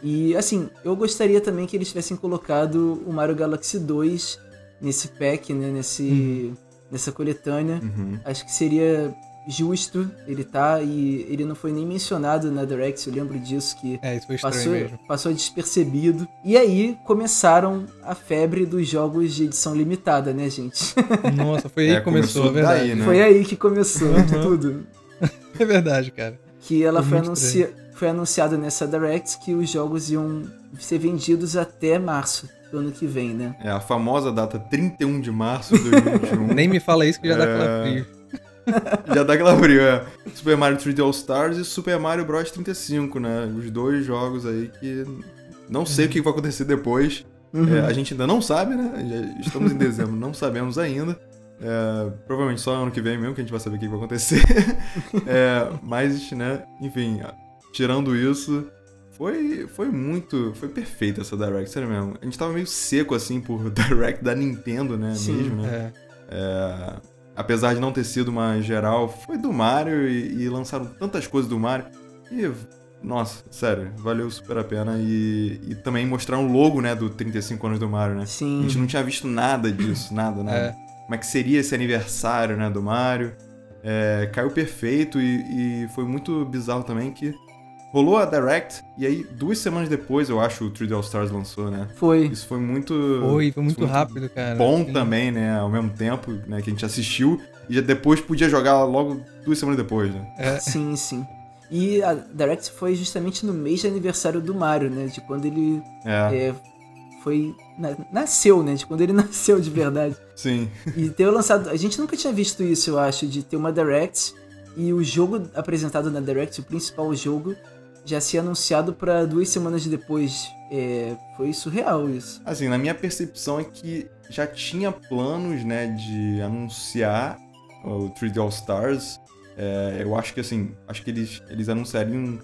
E, assim, eu gostaria também que eles tivessem colocado o Mario Galaxy 2 nesse pack, né? Nesse, Nessa coletânea. Uhum. Acho que seria justo ele tá e ele não foi nem mencionado na Direct, eu lembro disso que É, isso foi estranho passou, mesmo. passou despercebido. E aí começaram a febre dos jogos de edição limitada, né, gente? Nossa, foi aí É, que começou, começou é verdade. daí, né? Foi aí que começou Uhum. tudo. É verdade, cara. Que ela Foi foi, muito anuncia... foi anunciado nessa Direct que os jogos iam ser vendidos até março do ano que vem, né? É a famosa data 31 de março de 2021. Nem me fala isso que já dá É. calafrio. Já dá aquela frio, é. Super Mario 3D All Stars e Super Mario Bros 35, né? Os dois jogos aí que não sei o que vai acontecer depois. Uhum. É, a gente ainda não sabe, né? Já estamos em dezembro, não sabemos ainda. É, provavelmente só ano que vem mesmo que a gente vai saber o que vai acontecer. É, mas, né, enfim, tirando isso, foi, foi muito. Foi perfeita essa Direct, sério mesmo. A gente tava meio seco assim por Direct da Nintendo, né? Sim, mesmo, né? É. É, apesar de não ter sido uma geral, foi do Mario e, e lançaram tantas coisas do Mario. E, nossa, sério, valeu super a pena. E, e também mostraram o logo, né, do 35 anos do Mario, né? A Sim. gente não tinha visto nada disso, nada, nada. É. Como é que seria esse aniversário, né, do Mario. É, caiu perfeito e, e foi muito bizarro também que rolou a Direct e aí duas semanas depois, eu acho, o 3D All Stars lançou, né? Foi. Isso foi muito... Foi, foi muito muito rápido, cara. bom Sim. também, né? Ao mesmo tempo, né? Que a gente assistiu e depois podia jogar logo duas semanas depois, né? É, Sim, sim. E a Direct foi justamente no mês de aniversário do Mario, né? De quando ele É, é, foi. na- nasceu, né? De quando ele nasceu de verdade. sim. E ter lançado. A gente nunca tinha visto isso, eu acho, de ter uma Direct e o jogo apresentado na Direct, o principal jogo, já ser anunciado pra duas semanas depois. É, foi surreal isso. Assim, na minha percepção é que já tinha planos, né, de anunciar o 3D All Stars. É, eu acho que assim, acho que eles, eles anunciariam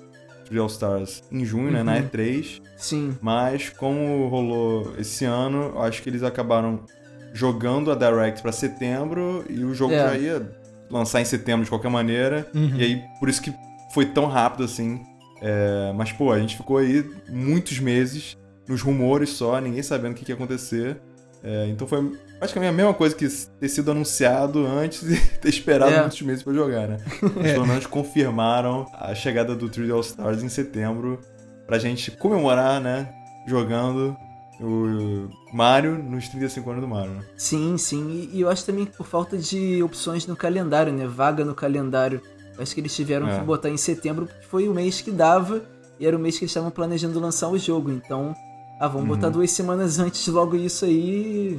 3D All Stars em junho, né, na Uhum. E3. Sim. Mas como rolou esse ano, eu acho que eles acabaram jogando a Direct pra setembro e o jogo É. já ia lançar em setembro de qualquer maneira. Uhum. E aí, por isso que foi tão rápido assim. É, mas, pô, a gente ficou aí muitos meses nos rumores só, ninguém sabendo o que, que ia acontecer. É, então foi praticamente a mesma coisa que ter sido anunciado antes e ter esperado É. muitos meses pra jogar, né? Eles pelo menos confirmaram a chegada do 3D All Stars em setembro pra gente comemorar, né? Jogando o Mario nos 35 anos do Mario, né? Sim, sim. E, e eu acho também que por falta de opções no calendário, né? Vaga no calendário. Acho que eles tiveram É. que botar em setembro porque foi o mês que dava e era o mês que eles estavam planejando lançar o jogo. Então, ah, vamos Uhum. botar duas semanas antes logo isso aí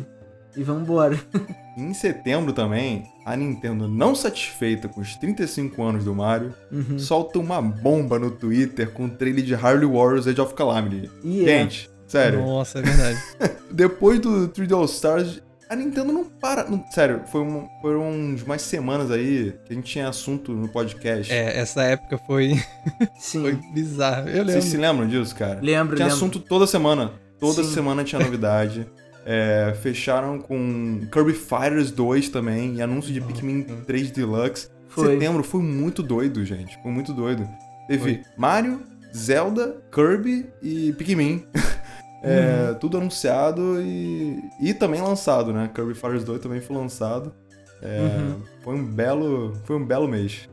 e vamos embora. Em setembro também, a Nintendo, não satisfeita com os 35 anos do Mario, Uhum. solta uma bomba no Twitter com o trailer de Harley Warriors Age of Calamity. E é. Gente, sério, Nossa, é verdade. depois do 3D All Stars, a Nintendo não para. não- sério, foi um- foram umas semanas aí que a gente tinha assunto no podcast. É, essa época foi, Sim. foi bizarra. Eu lembro. Vocês se lembram disso, cara? Lembro, Tinha lembro. assunto toda semana. Toda Sim. semana tinha novidade. É, fecharam com Kirby Fighters 2 também e anúncio de Nossa. Pikmin 3 Deluxe. Foi. Setembro foi muito doido, gente. Foi muito doido. Teve Foi. Mario, Zelda, Kirby e Pikmin. É, Tudo anunciado e, e também lançado, né? Kirby Fighters 2 também foi lançado. É, Uhum. Foi um belo, foi um belo mês.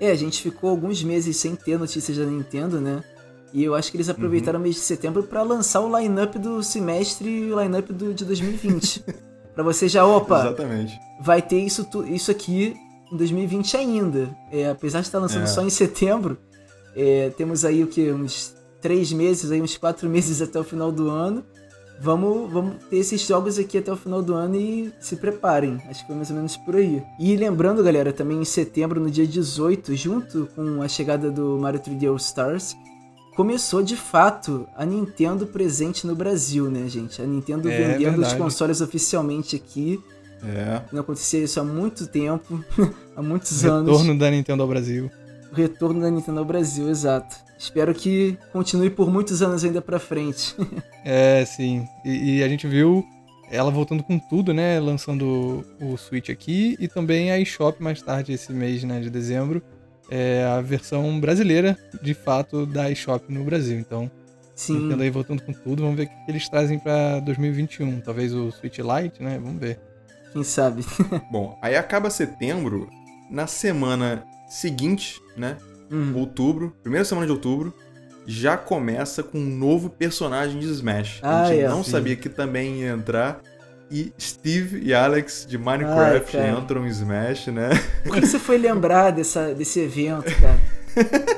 É, a gente ficou alguns meses sem ter notícias da Nintendo, né? E eu acho que eles aproveitaram Uhum. o mês de setembro pra lançar o line-up do semestre e o line-up do, de 2020. Pra você já, opa, Exatamente. vai ter isso, isso aqui em 2020 ainda. É, apesar de estar lançando É. só em setembro, é, temos aí o que? Uns três meses, aí, uns quatro meses até o final do ano. Vamos, vamos ter esses jogos aqui até o final do ano e se preparem. Acho que foi mais ou menos por aí. E lembrando, galera, também em setembro, no dia 18, junto com a chegada do Mario 3D All Stars, começou de fato a Nintendo presente no Brasil, né, gente? A Nintendo É vendendo os verdade. consoles oficialmente aqui. É. Não acontecia isso há muito tempo, há muitos anos. Retorno da Nintendo ao Brasil. O retorno da Nintendo ao Brasil, exato. Espero que continue por muitos anos ainda pra frente. É, sim. E, e a gente viu ela voltando com tudo, né? Lançando o Switch aqui e também a eShop mais tarde esse mês, né? De dezembro. É a versão brasileira, de fato, da eShop no Brasil. Então, Sim, Nintendo aí voltando com tudo. Vamos ver o que eles trazem pra 2021. Talvez o Switch Lite, né? Vamos ver. quem sabe. Bom, aí acaba setembro, na semana seguinte, né? Hum, Outubro, primeira semana de outubro, já começa com um novo personagem de Smash. Ah, a gente é, não sim. sabia que também ia entrar. E Steve e Alex de Minecraft Ai, entram em Smash, né? Por que você foi lembrar dessa, desse evento, cara?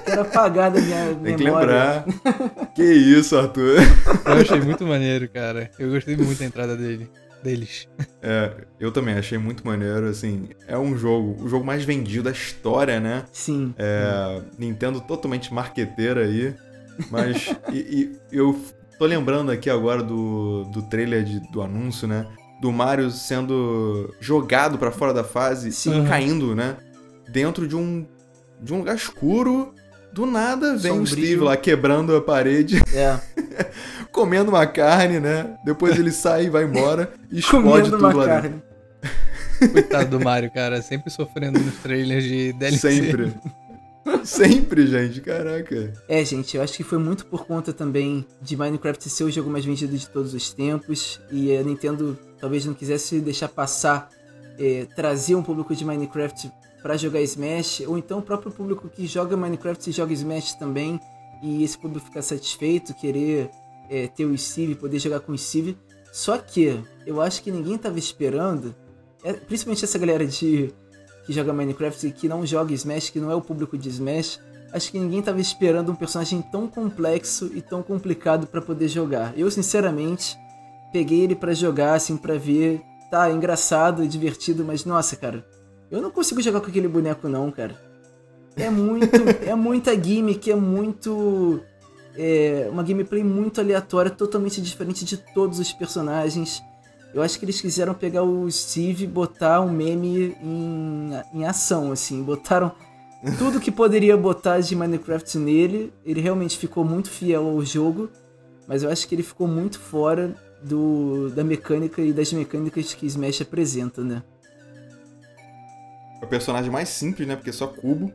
Quero apagar da minha Tem que memória. lembrar. que isso, Arthur. Eu achei muito maneiro, cara. Eu gostei muito da entrada dele. Deles. É, eu também achei muito maneiro, assim, é um jogo, o jogo mais vendido da história, né? Sim. É, Nintendo totalmente marqueteira aí, mas e, e eu tô lembrando aqui agora do, do trailer de- do anúncio, né? Do Mario sendo jogado pra fora da fase Sim. e caindo, né? Dentro de um de um lugar escuro. Do nada vem o Sombrio. Steve lá quebrando a parede, É. comendo uma carne, né? Depois ele sai e vai embora e explode Comendo tudo uma lá dentro. carne. Coitado do Mario, cara. Sempre sofrendo nos trailers de DLC. Sempre. Sempre, gente. Caraca. É, gente, eu acho que foi muito por conta também de Minecraft ser o jogo mais vendido de todos os tempos e a Nintendo talvez não quisesse deixar passar, é, trazer um público de Minecraft pra jogar Smash, ou então o próprio público que joga Minecraft e joga Smash também, e esse público ficar satisfeito, querer é, ter o Steve, poder jogar com o Steve. Só que eu acho que ninguém tava esperando, é, principalmente essa galera de que joga Minecraft e que não joga Smash, que não é o público de Smash, acho que ninguém tava esperando um personagem tão complexo e tão complicado pra poder jogar. Eu, sinceramente, peguei ele pra jogar, assim, pra ver. Tá, engraçado, é divertido, mas nossa, cara, eu não consigo jogar com aquele boneco, não, cara. É muito. é muita gimmick, é muito. É uma gameplay muito aleatória, totalmente diferente de todos os personagens. Eu acho que eles quiseram pegar o Steve e botar um meme em, em ação, assim. Botaram tudo que poderia botar de Minecraft nele. Ele realmente ficou muito fiel ao jogo, mas eu acho que ele ficou muito fora do, da mecânica e das mecânicas que Smash apresenta, né? É o personagem mais simples, né? Porque é só cubo.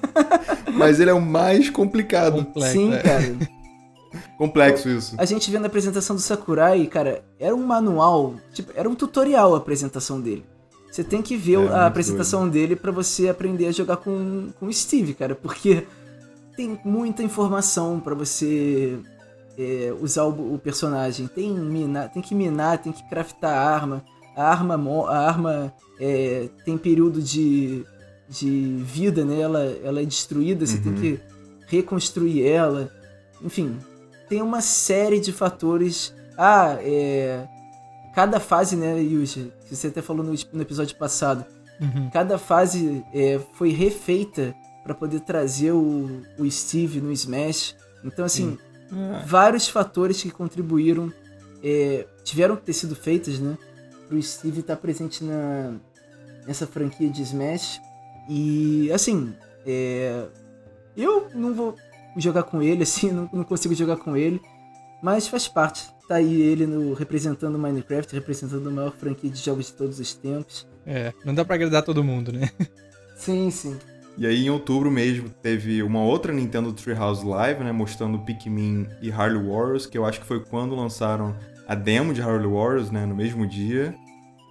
Mas ele é o mais complicado. Complexo, Sim, é. cara. Complexo isso. A gente vendo a apresentação do Sakurai, cara, era um manual, tipo, era um tutorial a apresentação dele. Você tem que ver É, a apresentação dele pra você aprender a jogar com, com o Steve, cara, porque tem muita informação pra você é, usar o, o personagem. Tem, minar, tem que minar, tem que craftar a arma. A arma, a arma é, tem período de, de vida, né? Ela, ela é destruída, você tem Uhum. que reconstruir ela. Enfim, tem uma série de fatores. Ah, é. Cada fase, né, Yuji? Que você até falou no, no episódio passado. Uhum. Cada fase é, foi refeita para poder trazer o, o Steve no Smash. Então, assim, vários fatores que contribuíram, é, tiveram que ter sido feitos, né? Pro Steve estar presente na, nessa franquia de Smash. E, assim, é, eu não vou jogar com ele, assim, não, não consigo jogar com ele, mas faz parte. Tá aí ele no, representando o Minecraft, representando a maior franquia de jogos de todos os tempos. É, não dá pra agradar todo mundo, né? Sim, sim. E aí, em outubro mesmo, teve uma outra Nintendo Treehouse Live, né? Mostrando Pikmin e Harley Warriors, que eu acho que foi quando lançaram a demo de Harley Warriors, né? No mesmo dia.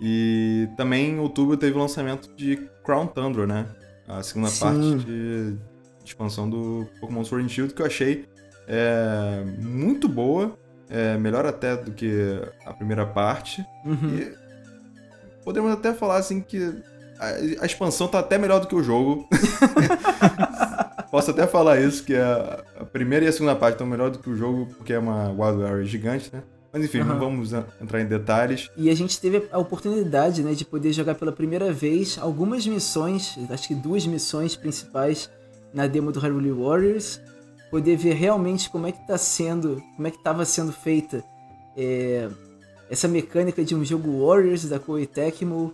E também em outubro teve o lançamento de Crown Tundra, né? A segunda Sim. parte de, expansão do Pokémon Sword and Shield, que eu achei é, muito boa. é, melhor até do que a primeira parte. Uhum. E podemos até falar assim que a, a expansão tá até melhor do que o jogo. Posso até falar isso, que a, a, primeira e a segunda parte estão melhor do que o jogo, porque é uma Wild Area gigante, né? Mas enfim, uhum. não vamos entrar em detalhes. E a gente teve a oportunidade, né, de poder jogar pela primeira vez algumas missões, acho que duas missões principais na demo do Hyrule Warriors, poder ver realmente como é que tá sendo, como é que estava sendo feita é, essa mecânica de um jogo Warriors da Koei Tecmo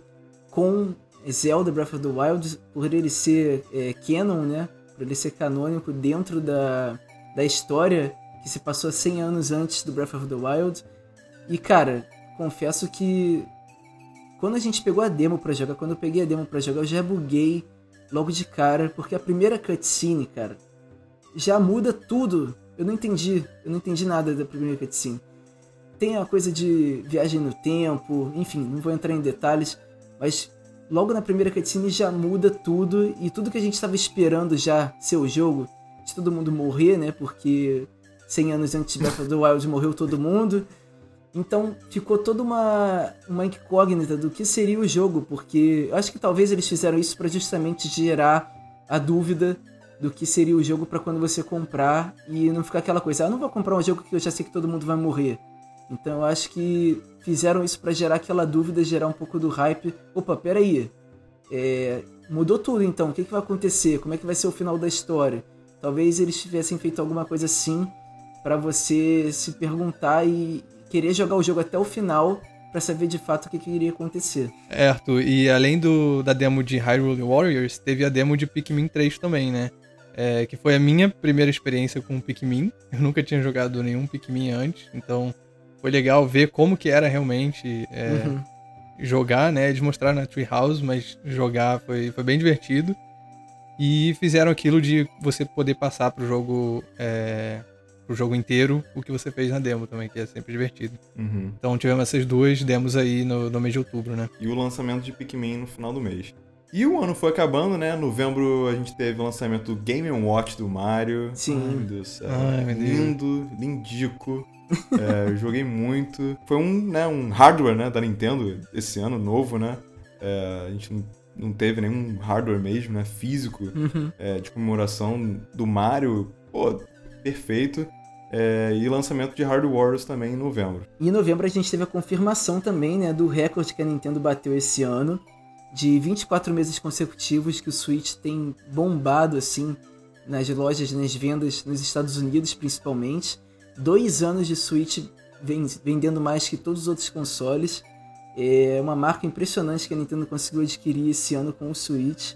com Zelda Breath of the Wild, por ele ser é, canon, né, por ele ser canônico dentro da, da história que se passou 100 anos antes do Breath of the Wild. E cara, confesso que quando a gente pegou a demo para jogar, quando eu peguei a demo para jogar, eu já buguei logo de cara, porque a primeira cutscene, cara, já muda tudo. Eu não entendi, eu não entendi nada da primeira cutscene. Tem a coisa de viagem no tempo, enfim, não vou entrar em detalhes, mas logo na primeira cutscene já muda tudo e tudo que a gente estava esperando já ser o jogo, de todo mundo morrer, né? Porque 100 anos antes de Breath of the Wild morreu todo mundo. Então ficou toda uma, uma incógnita do que seria o jogo, porque eu acho que talvez eles fizeram isso para justamente gerar a dúvida do que seria o jogo para quando você comprar e não ficar aquela coisa, ah, não vou comprar um jogo que eu já sei que todo mundo vai morrer. Então eu acho que fizeram isso para gerar aquela dúvida, gerar um pouco do hype. Opa, peraí, é, mudou tudo então, o que, que vai acontecer? Como é que vai ser o final da história? Talvez eles tivessem feito alguma coisa assim para você se perguntar e querer jogar o jogo até o final para saber de fato o que, que, iria acontecer. É, Arthur, e além do, da demo de Hyrule Warriors, teve a demo de Pikmin 3 também, né? É, que foi a minha primeira experiência com Pikmin. Eu nunca tinha jogado nenhum Pikmin antes, então foi legal ver como que era realmente é, uhum. jogar, né? Eles mostraram na Treehouse, mas jogar foi, foi bem divertido. E fizeram aquilo de você poder passar pro jogo é, pro jogo inteiro o que você fez na demo também, que é sempre divertido. Uhum. Então tivemos essas duas demos aí no, no mês de outubro, né? E o lançamento de Pikmin no final do mês. E o ano foi acabando, né? Novembro a gente teve o lançamento do Game Watch do Mario. Sim. Ai, meu Deus do céu. Ai, meu Deus. Lindo, lindico. é, joguei muito. Foi um, né, um hardware né, da Nintendo esse ano, novo, né? É, a gente não teve nenhum hardware mesmo, né? Físico uhum. é, de comemoração do Mario. Pô, perfeito. É, e lançamento de Hard Wars também em novembro. E em novembro a gente teve a confirmação também né, do recorde que a Nintendo bateu esse ano, de 24 meses consecutivos que o Switch tem bombado assim nas lojas, nas vendas nos Estados Unidos principalmente. Dois anos de Switch vendendo mais que todos os outros consoles. É uma marca impressionante que a Nintendo conseguiu adquirir esse ano com o Switch.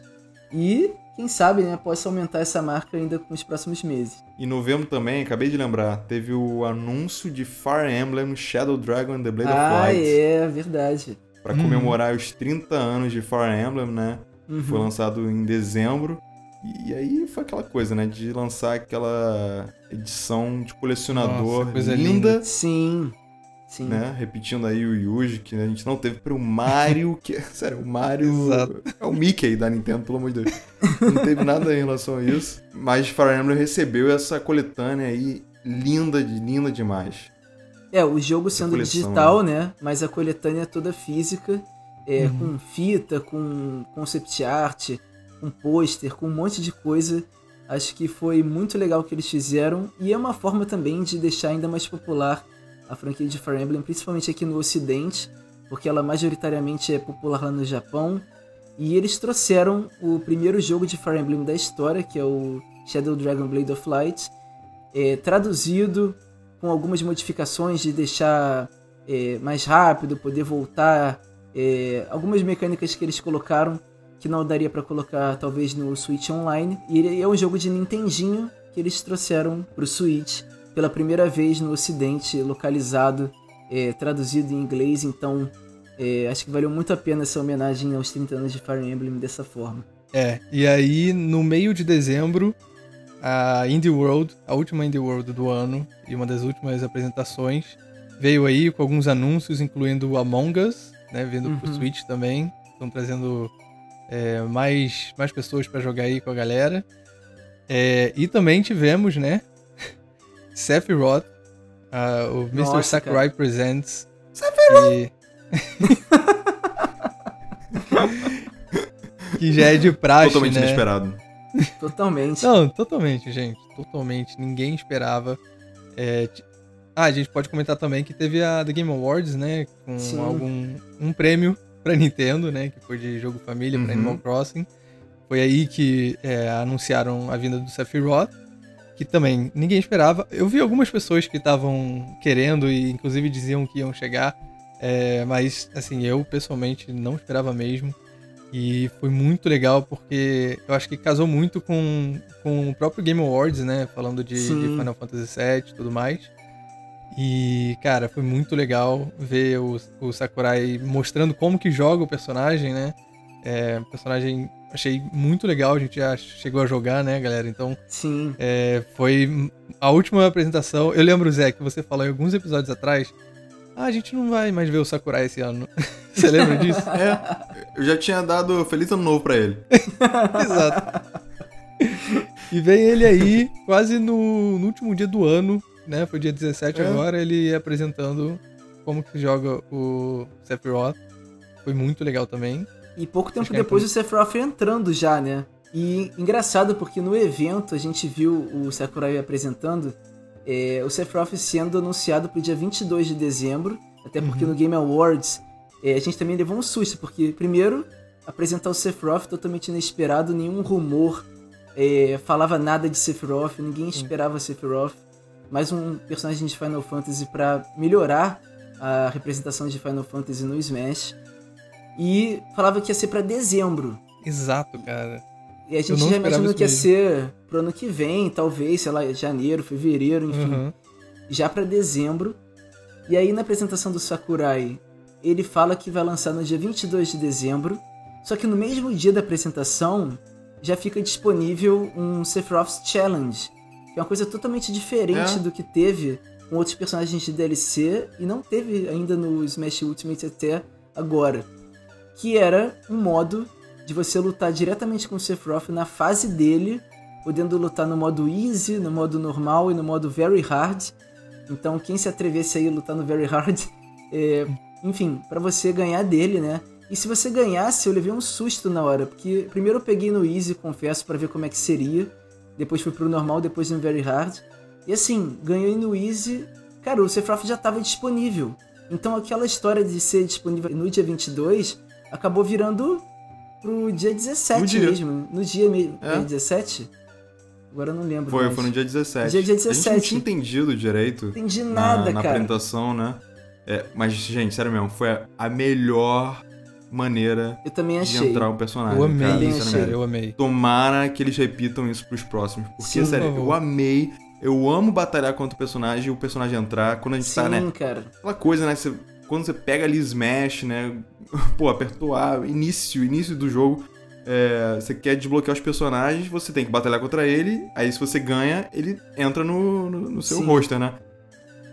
E quem sabe, né, possa aumentar essa marca ainda com os próximos meses. Em novembro também, acabei de lembrar, teve o anúncio de Fire Emblem Shadow Dragon The Blade ah, of Light. Ah, é, verdade. Para comemorar os 30 anos de Fire Emblem, né? Uhum. Foi lançado em dezembro. E aí foi aquela coisa, né? De lançar aquela edição de colecionador Nossa, linda. linda. Sim. Sim. Né? Repetindo aí o Yuji, que a gente não teve pro Mario, que. Sério, o Mario. Exato. É o Mickey da Nintendo, pelo amor de Deus. Não teve nada em relação a isso. Mas Fire Emblem recebeu essa coletânea aí linda, linda demais. É, o jogo sendo coleção, digital, né? né? Mas a coletânea é toda física, é, uhum. com fita, com concept art, com pôster, com um monte de coisa. Acho que foi muito legal o que eles fizeram e é uma forma também de deixar ainda mais popular a franquia de Fire Emblem, principalmente aqui no Ocidente, porque ela majoritariamente é popular lá no Japão. E eles trouxeram o primeiro jogo de Fire Emblem da história, que é o Shadow Dragon Blade of Light, é, traduzido com algumas modificações de deixar é, mais rápido, poder voltar, é, algumas mecânicas que eles colocaram que não daria para colocar talvez no Switch Online. E ele é um jogo de Nintendinho que eles trouxeram para o Switch pela primeira vez no Ocidente, localizado, é, traduzido em inglês, então é, acho que valeu muito a pena essa homenagem aos 30 anos de Fire Emblem dessa forma. É, e aí no meio de dezembro, a Indie World, a última Indie World do ano e uma das últimas apresentações, veio aí com alguns anúncios, incluindo Among Us, né, vindo uhum. pro Switch também. Estão trazendo é, mais, mais pessoas para jogar aí com a galera. É, e também tivemos, né, Sephiroth, uh, o Mr. Nossa, Sakurai cara. Presents. Sephiroth! E... que já é de praxe, Totalmente né? inesperado. Totalmente. Não, totalmente, gente. Totalmente. Ninguém esperava. É, t- Ah, a gente pode comentar também que teve a The Game Awards, né? Com Sim. algum um prêmio pra Nintendo, né? Que foi de jogo família pra Uhum. Animal Crossing. Foi aí que é, anunciaram a vinda do Sephiroth, que também ninguém esperava. Eu vi algumas pessoas que estavam querendo e inclusive diziam que iam chegar, é, mas assim, eu pessoalmente não esperava mesmo. E foi muito legal porque eu acho que casou muito com, com o próprio Game Awards, né? Falando de, de. Final Fantasy VII e tudo mais. E, cara, foi muito legal ver o, o Sakurai mostrando como que joga o personagem, né? É, personagem achei muito legal, a gente já chegou a jogar, né, galera? Então, Sim. é, foi a última apresentação. Eu lembro, Zé, que você falou em alguns episódios atrás. Ah, a gente não vai mais ver o Sakurai esse ano. você lembra disso? É, eu já tinha dado Feliz Ano Novo pra ele. Exato. E vem ele aí, quase no, no último dia do ano, né? Foi dia 17 É. agora, ele apresentando como que joga o Sephiroth. Foi muito legal também. E pouco tempo Acho é depois com- o Sephiroth entrando já, né? E engraçado porque no evento a gente viu o Sakurai apresentando é, o Sephiroth sendo anunciado pro dia 22 de dezembro, até porque Uhum. no Game Awards é, a gente também levou um susto, porque primeiro apresentar o Sephiroth totalmente inesperado, nenhum rumor é, falava nada de Sephiroth, ninguém esperava Sephiroth. Mais um personagem de Final Fantasy pra melhorar a representação de Final Fantasy no Smash. E falava que ia ser pra dezembro. Exato, cara. E a gente já imaginou que ia mesmo. ser pro ano que vem, talvez, sei lá, janeiro, fevereiro, enfim Uhum. já pra dezembro. E aí na apresentação do Sakurai, ele fala que vai lançar no dia 22 de dezembro. Só que no mesmo dia da apresentação já fica disponível um Sephiroth's Challenge, que é uma coisa totalmente diferente É. do que teve com outros personagens de DLC e não teve ainda no Smash Ultimate até agora, que era um modo de você lutar diretamente com o Sephiroth na fase dele, podendo lutar no modo easy, no modo normal e no modo very hard. Então, quem se atrevesse aí a lutar no Very Hard, é, enfim, pra você ganhar dele, né? E se você ganhasse, eu levei um susto na hora, porque primeiro eu peguei no Easy, confesso, pra ver como é que seria. Depois fui pro normal, depois no Very Hard. E assim, ganhei no Easy. Cara, o Sephiroth já tava disponível. Então aquela história de ser disponível no dia 22 acabou virando pro dia 17 No dia. mesmo. No dia mesmo. É. É. 17? Agora eu não lembro. Foi, mais. foi no dia 17. Dia- dia A gente não 17. tinha entendido direito Entendi na, nada, na cara. apresentação, né? É, mas, gente, sério mesmo, foi a- melhor maneira Eu também de achei. entrar um personagem. Eu amei cara, isso, achei. Eu amei. Tomara que eles repitam isso pros próximos. Porque, Sim, sério, eu amei. Eu amo batalhar contra o personagem e o personagem entrar. Quando a gente Sim, tá, né? cara. Aquela coisa, né? Você- quando você pega ali Smash, né? Pô, apertou A, início, início do jogo. é, você quer desbloquear os personagens, você tem que batalhar contra ele. Aí se você ganha, ele entra no, no, no seu Sim. roster, né?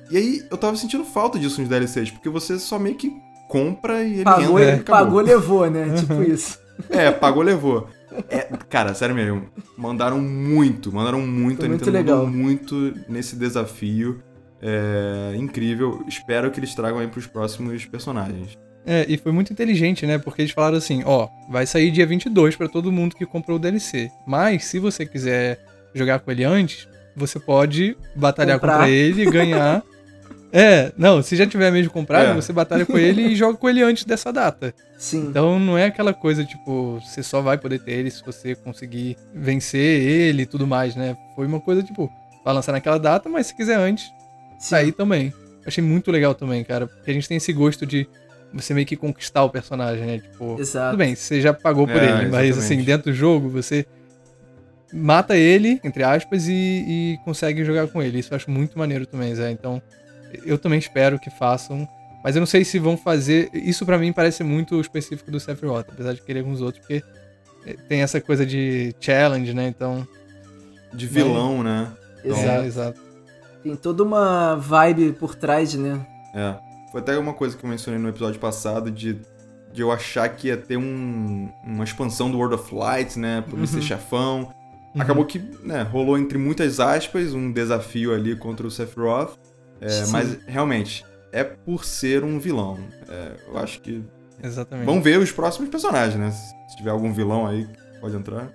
E aí eu tava sentindo falta disso nos DLCs, porque você só meio que compra e ele Pagou, entra e acabou. pagou, levou, né? Tipo isso. É, pagou, levou. É, cara, sério mesmo. Mandaram muito, mandaram muito. Foi a muito Nintendo mandou legal. muito nesse desafio. É, incrível. Espero que eles tragam aí pros próximos personagens. É, e foi muito inteligente, né? Porque eles falaram assim, ó, vai sair dia 22 pra todo mundo que comprou o DLC. Mas se você quiser jogar com ele antes, você pode batalhar Comprar. contra ele e ganhar. é, não, se já tiver mesmo comprado, É. você batalha com ele e joga com ele antes dessa data. Sim. Então não é aquela coisa, tipo, você só vai poder ter ele se você conseguir vencer ele e tudo mais, né? Foi uma coisa, tipo, vai lançar naquela data, mas se quiser antes, sim. sair também. Achei muito legal também, cara. Porque a gente tem esse gosto de você meio que conquistar o personagem, né? Tipo, Exato. tudo bem, você já pagou por É, ele, mas exatamente. assim, dentro do jogo, você mata ele, entre aspas, e, e consegue jogar com ele. Isso eu acho muito maneiro também, Zé. Então, eu também espero que façam. Mas eu não sei se vão fazer. Isso pra mim parece muito específico do Sephiroth, apesar de querer alguns outros, porque eh, tem essa coisa de challenge, né? Então. De vilão, né? Exato. É, exato. Tem toda uma vibe por trás, né? É. Foi até uma coisa que eu mencionei no episódio passado de, de eu achar que ia ter um, uma expansão do World of Light, né? Ser Uhum. chefão. Uhum. Acabou que, né, rolou entre muitas aspas um desafio ali contra o Sephiroth. É, mas realmente, é por ser um vilão. É, eu acho que Exatamente. Vamos ver os próximos personagens, né? Se tiver algum vilão aí, pode entrar.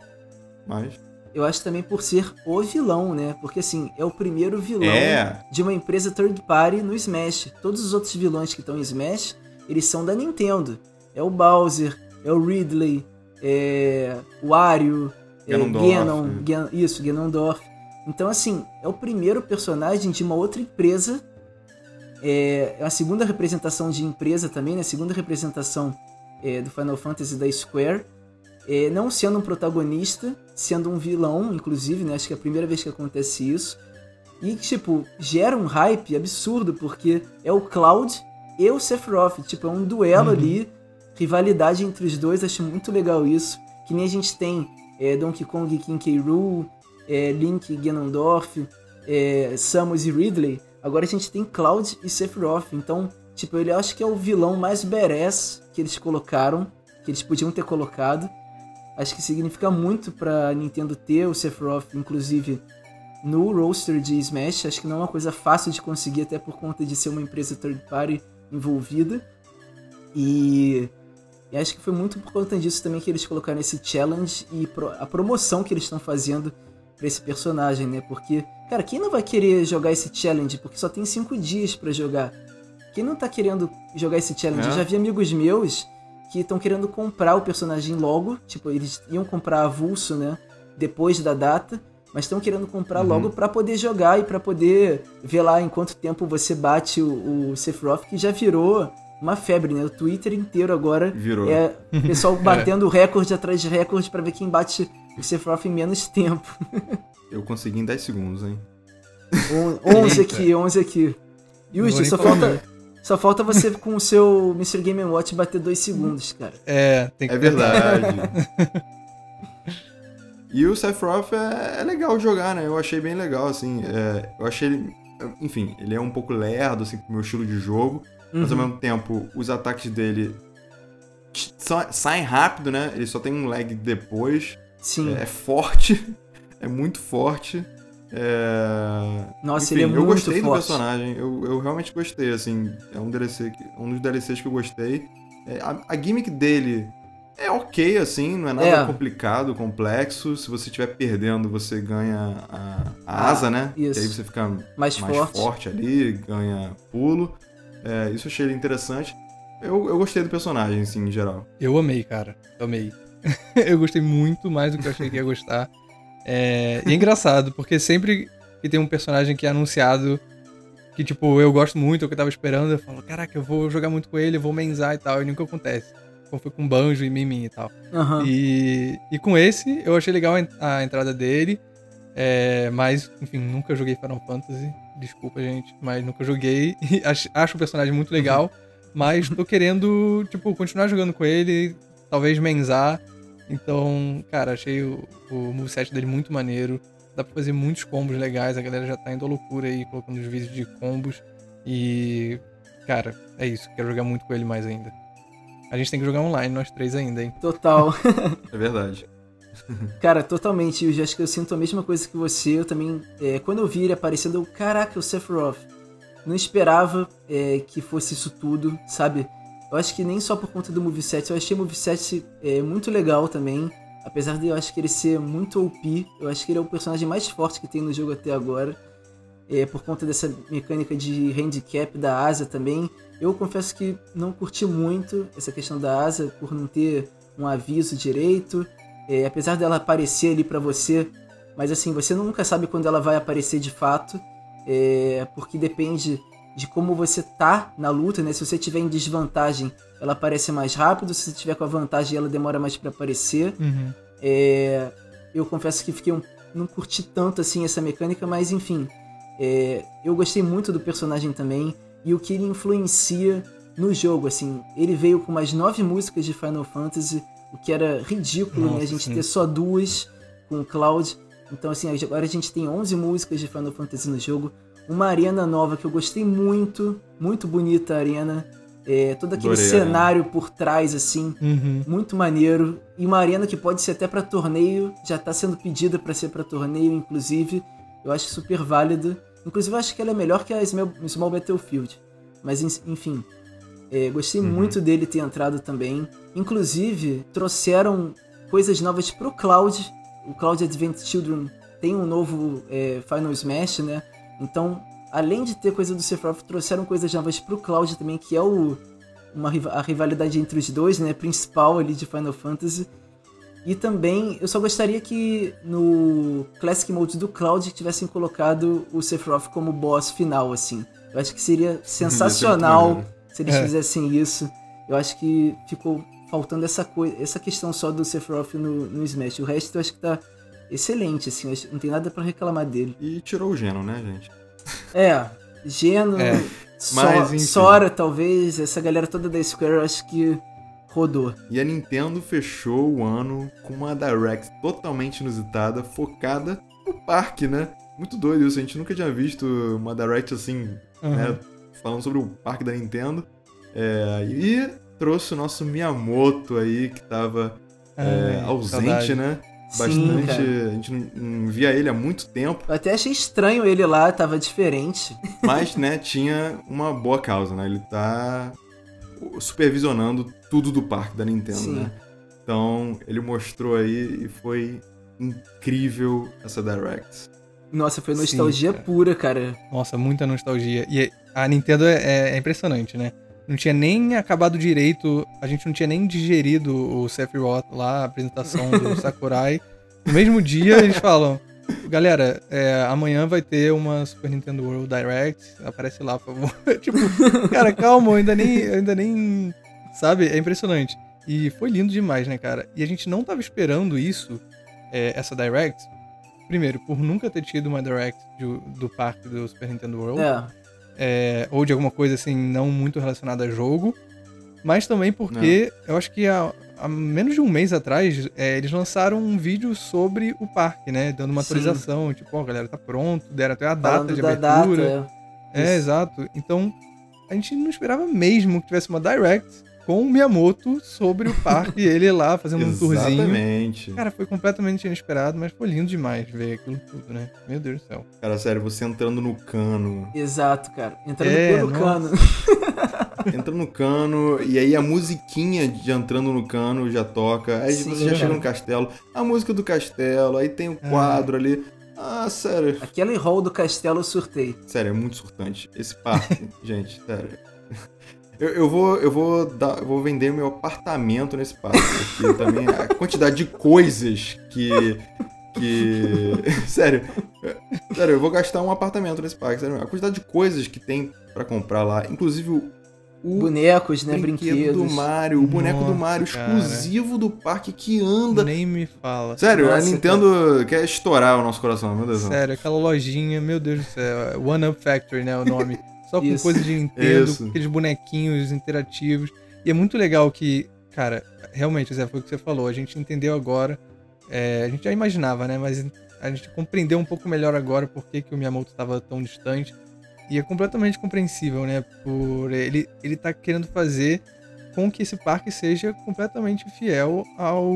Mas. Eu acho também por ser o vilão, né? Porque assim, é o primeiro vilão É. de uma empresa third party no Smash. Todos os outros vilões que estão em Smash, eles são da Nintendo. É o Bowser, é o Ridley, é o Wario, é Ganondorf. Ganon, Gan- isso, Ganondorf. Então assim, é o primeiro personagem de uma outra empresa. É a segunda representação de empresa também, né? A segunda representação é, do Final Fantasy da Square. É, não sendo um protagonista, sendo um vilão, inclusive, né? Acho que é a primeira vez que acontece isso. E, tipo, gera um hype absurdo, porque é o Cloud e o Sephiroth. Tipo, é um duelo ali, rivalidade entre os dois, acho muito legal isso. Que nem a gente tem é, Donkey Kong e King K. Rool, é, Link e Ganondorf, é, Samus e Ridley. Agora a gente tem Cloud e Sephiroth. Então, tipo, ele acho que é o vilão mais badass que eles colocaram, que eles podiam ter colocado. Acho que significa muito pra Nintendo ter o Sephiroth, inclusive, no roster de Smash. Acho que não é uma coisa fácil de conseguir, até por conta de ser uma empresa third party envolvida. E, e acho que foi muito por conta disso também que eles colocaram esse challenge e pro- a promoção que eles estão fazendo pra esse personagem, né? Porque, cara, quem não vai querer jogar esse challenge? Porque só tem cinco dias pra jogar. Quem não tá querendo jogar esse challenge? É. Eu já vi amigos meus que estão querendo comprar o personagem logo. Tipo, eles iam comprar avulso, né? Depois da data. Mas estão querendo comprar Uhum. logo pra poder jogar e pra poder ver lá em quanto tempo você bate o, o Sephiroth, que já virou uma febre, né? O Twitter inteiro agora Virou. é o pessoal batendo recorde atrás de recorde pra ver quem bate o Sephiroth em menos tempo. Eu consegui em 10 segundos, hein? On- 11 aqui, 11 aqui. Yuji, só falar falta, só falta você com o seu Mr. Game Watch bater 2 segundos, cara. É, tem que É verdade. e o Sephiroth é, é legal jogar, né? Eu achei bem legal, assim. é, eu achei ele. Enfim, ele é um pouco lerdo, assim, pro meu estilo de jogo. Mas ao Uhum. mesmo tempo, os ataques dele saem rápido, né? Ele só tem um lag depois. Sim. É, é forte. É muito forte. É... Nossa, Enfim, ele é eu muito gostei do forte. personagem. Eu, eu realmente gostei, assim. É um DLC, um dos DLCs que eu gostei. É, a, a gimmick dele é ok, assim, não é nada É. complicado, complexo. Se você estiver perdendo, você ganha a, a Ah, asa, né? isso. E aí você fica Mais, mais forte. forte. ali, ganha pulo. É, isso eu achei interessante. Eu, eu gostei do personagem, assim, em geral. Eu amei, cara. Amei. eu gostei muito mais do que eu achei que ia gostar. É, E é engraçado, porque sempre que tem um personagem que é anunciado que, tipo, eu gosto muito, ou que eu tava esperando, eu falo, caraca, eu vou jogar muito com ele, eu vou menzar e tal, e nunca acontece. Como foi com Banjo e Mimim e tal. Aham. E, e com esse, eu achei legal a en- a entrada dele. é, mas, enfim, nunca joguei Final Fantasy. Desculpa, gente, mas nunca joguei. E acho, acho o personagem muito legal. Mas tô querendo, tipo, continuar jogando com ele. Talvez menzar. Então, cara, achei o, o moveset dele muito maneiro. Dá pra fazer muitos combos legais. A galera já tá indo à loucura aí, colocando os vídeos de combos. E, cara, é isso. Quero jogar muito com ele mais ainda. A gente tem que jogar online, nós três ainda, hein? Total. É verdade. Cara, totalmente. Eu já acho que eu sinto a mesma coisa que você. Eu também, é, quando eu vi ele aparecendo, eu, caraca, o Sephiroth. Não esperava é, que fosse isso tudo, sabe? Eu acho que nem só por conta do moveset. Eu achei o moveset é, muito legal também. Apesar de eu acho que ele ser muito OP. Eu acho que ele é o personagem mais forte que tem no jogo até agora. É, por conta dessa mecânica de handicap da asa também. Eu confesso que não curti muito essa questão da asa por não ter um aviso direito. É, apesar dela aparecer ali pra você, mas assim, você nunca sabe quando ela vai aparecer de fato, é, porque depende de como você tá na luta, né? Se você tiver em desvantagem, ela aparece mais rápido, se você tiver com a vantagem, ela demora mais pra aparecer. Uhum. É, eu confesso que fiquei um, não curti tanto assim essa mecânica, mas enfim, é, eu gostei muito do personagem também e o que ele influencia no jogo, assim, ele veio com mais nove músicas de Final Fantasy, o que era ridículo, né? Nossa, A gente sim. ter só duas com o Cloud. Então, assim, agora a gente tem 11 músicas de Final Fantasy no jogo. Uma arena nova que eu gostei muito, muito bonita a arena. É, todo aquele Adorei cenário por trás, assim, Uhum. muito maneiro. E uma arena que pode ser até pra torneio, já tá sendo pedida pra ser pra torneio, inclusive. Eu acho super válida. Inclusive, eu acho que ela é melhor que a Small, Small Battlefield. Mas, en- enfim. É, gostei Uhum. muito dele ter entrado também. Inclusive, trouxeram coisas novas pro Cloud. O Cloud Advent Children tem um novo é, Final Smash, né? Então, além de ter coisa do Sephiroth, trouxeram coisas novas pro Cloud também, que é o, uma, a rivalidade entre os dois, né? Principal ali de Final Fantasy. E também, eu só gostaria que no Classic Mode do Cloud tivessem colocado o Sephiroth como boss final, assim. Eu acho que seria sensacional maneiro. se eles É. fizessem isso. Eu acho que ficou faltando essa coisa, essa questão só do Sephiroth no, no Smash. O resto eu acho que tá excelente, assim. não tem nada pra reclamar dele. E tirou o Geno, né, gente? É, Geno, É. So-. Sora, talvez, essa galera toda da Square, eu acho que rodou. E a Nintendo fechou o ano com uma Direct totalmente inusitada, focada no parque, né? Muito doido isso, a gente nunca tinha visto uma Direct assim, Uhum. né? Falando sobre o parque da Nintendo. É, e trouxe o nosso Miyamoto aí, que tava é, ausente, saudade. né? Sim, Bastante. cara. a gente não, não via ele há muito tempo, Eu até achei estranho ele lá, tava diferente. mas, né, tinha uma boa causa, né? Ele tá supervisionando tudo do parque da Nintendo, Sim. né? Então, ele mostrou aí e foi incrível essa Direct. Nossa, foi Sim, nostalgia cara. pura, cara. Nossa, muita nostalgia. E a Nintendo é- é impressionante, né? Não tinha nem acabado direito, a gente não tinha nem digerido o Sephiroth lá, a apresentação do Sakurai. No mesmo dia eles falam, galera, é, amanhã vai ter uma Super Nintendo World Direct, aparece lá, por favor. tipo, cara, calma, eu ainda nem, eu ainda nem, sabe? É impressionante. E foi lindo demais, né, cara? E a gente não tava esperando isso, é, essa Direct, primeiro, por nunca ter tido uma Direct do, do parque do Super Nintendo World É. é, ou de alguma coisa assim não muito relacionada a jogo, mas também porque eu acho que há, há menos de um mês atrás é, eles lançaram um vídeo sobre o parque, né? Dando uma Sim. atualização, tipo, ó, galera, tá pronto, deram até a data Falando de abertura. data. É, Isso. exato. Então, a gente não esperava mesmo que tivesse uma direct com o Miyamoto sobre o parque e ele lá fazendo um tourzinho. Exatamente. Cara, foi completamente inesperado, mas foi lindo demais ver aquilo tudo, né? Meu Deus do céu. Cara, sério, você entrando no cano, Exato, cara. Entrando É, pelo nossa. cano. entrando no cano, e aí a musiquinha de entrando no cano já toca, aí Sim, você já cara. chega no castelo, a música do castelo, aí tem o quadro ali. Ah, sério. Aquele hall do castelo eu surtei. Sério, é muito surtante. Esse parque, gente, sério. Eu, eu vou, eu vou dar, vou vender meu apartamento nesse parque, porque também a quantidade de coisas que que sério, sério, eu vou gastar um apartamento nesse parque, sério, a quantidade de coisas que tem pra comprar lá, inclusive o, o Bonecos, né? brinquedo Brinquedos. do Mario, o boneco do Nossa, Mario cara. exclusivo do parque que anda. Nem me fala. Sério, a Nossa, Nintendo quer estourar o nosso coração, meu Deus. do céu. Sério, aquela lojinha, meu Deus do céu. One Up Factory, né? O nome. Só com Isso. coisa de Nintendo, Isso. com aqueles bonequinhos interativos. E é muito legal que, cara, realmente, Zé, foi o que você falou. A gente entendeu agora. é, a gente já imaginava, né? Mas a gente compreendeu um pouco melhor agora por que, que o Miyamoto estava tão distante. E é completamente compreensível, né? Por ele, ele tá querendo fazer com que esse parque seja completamente fiel ao,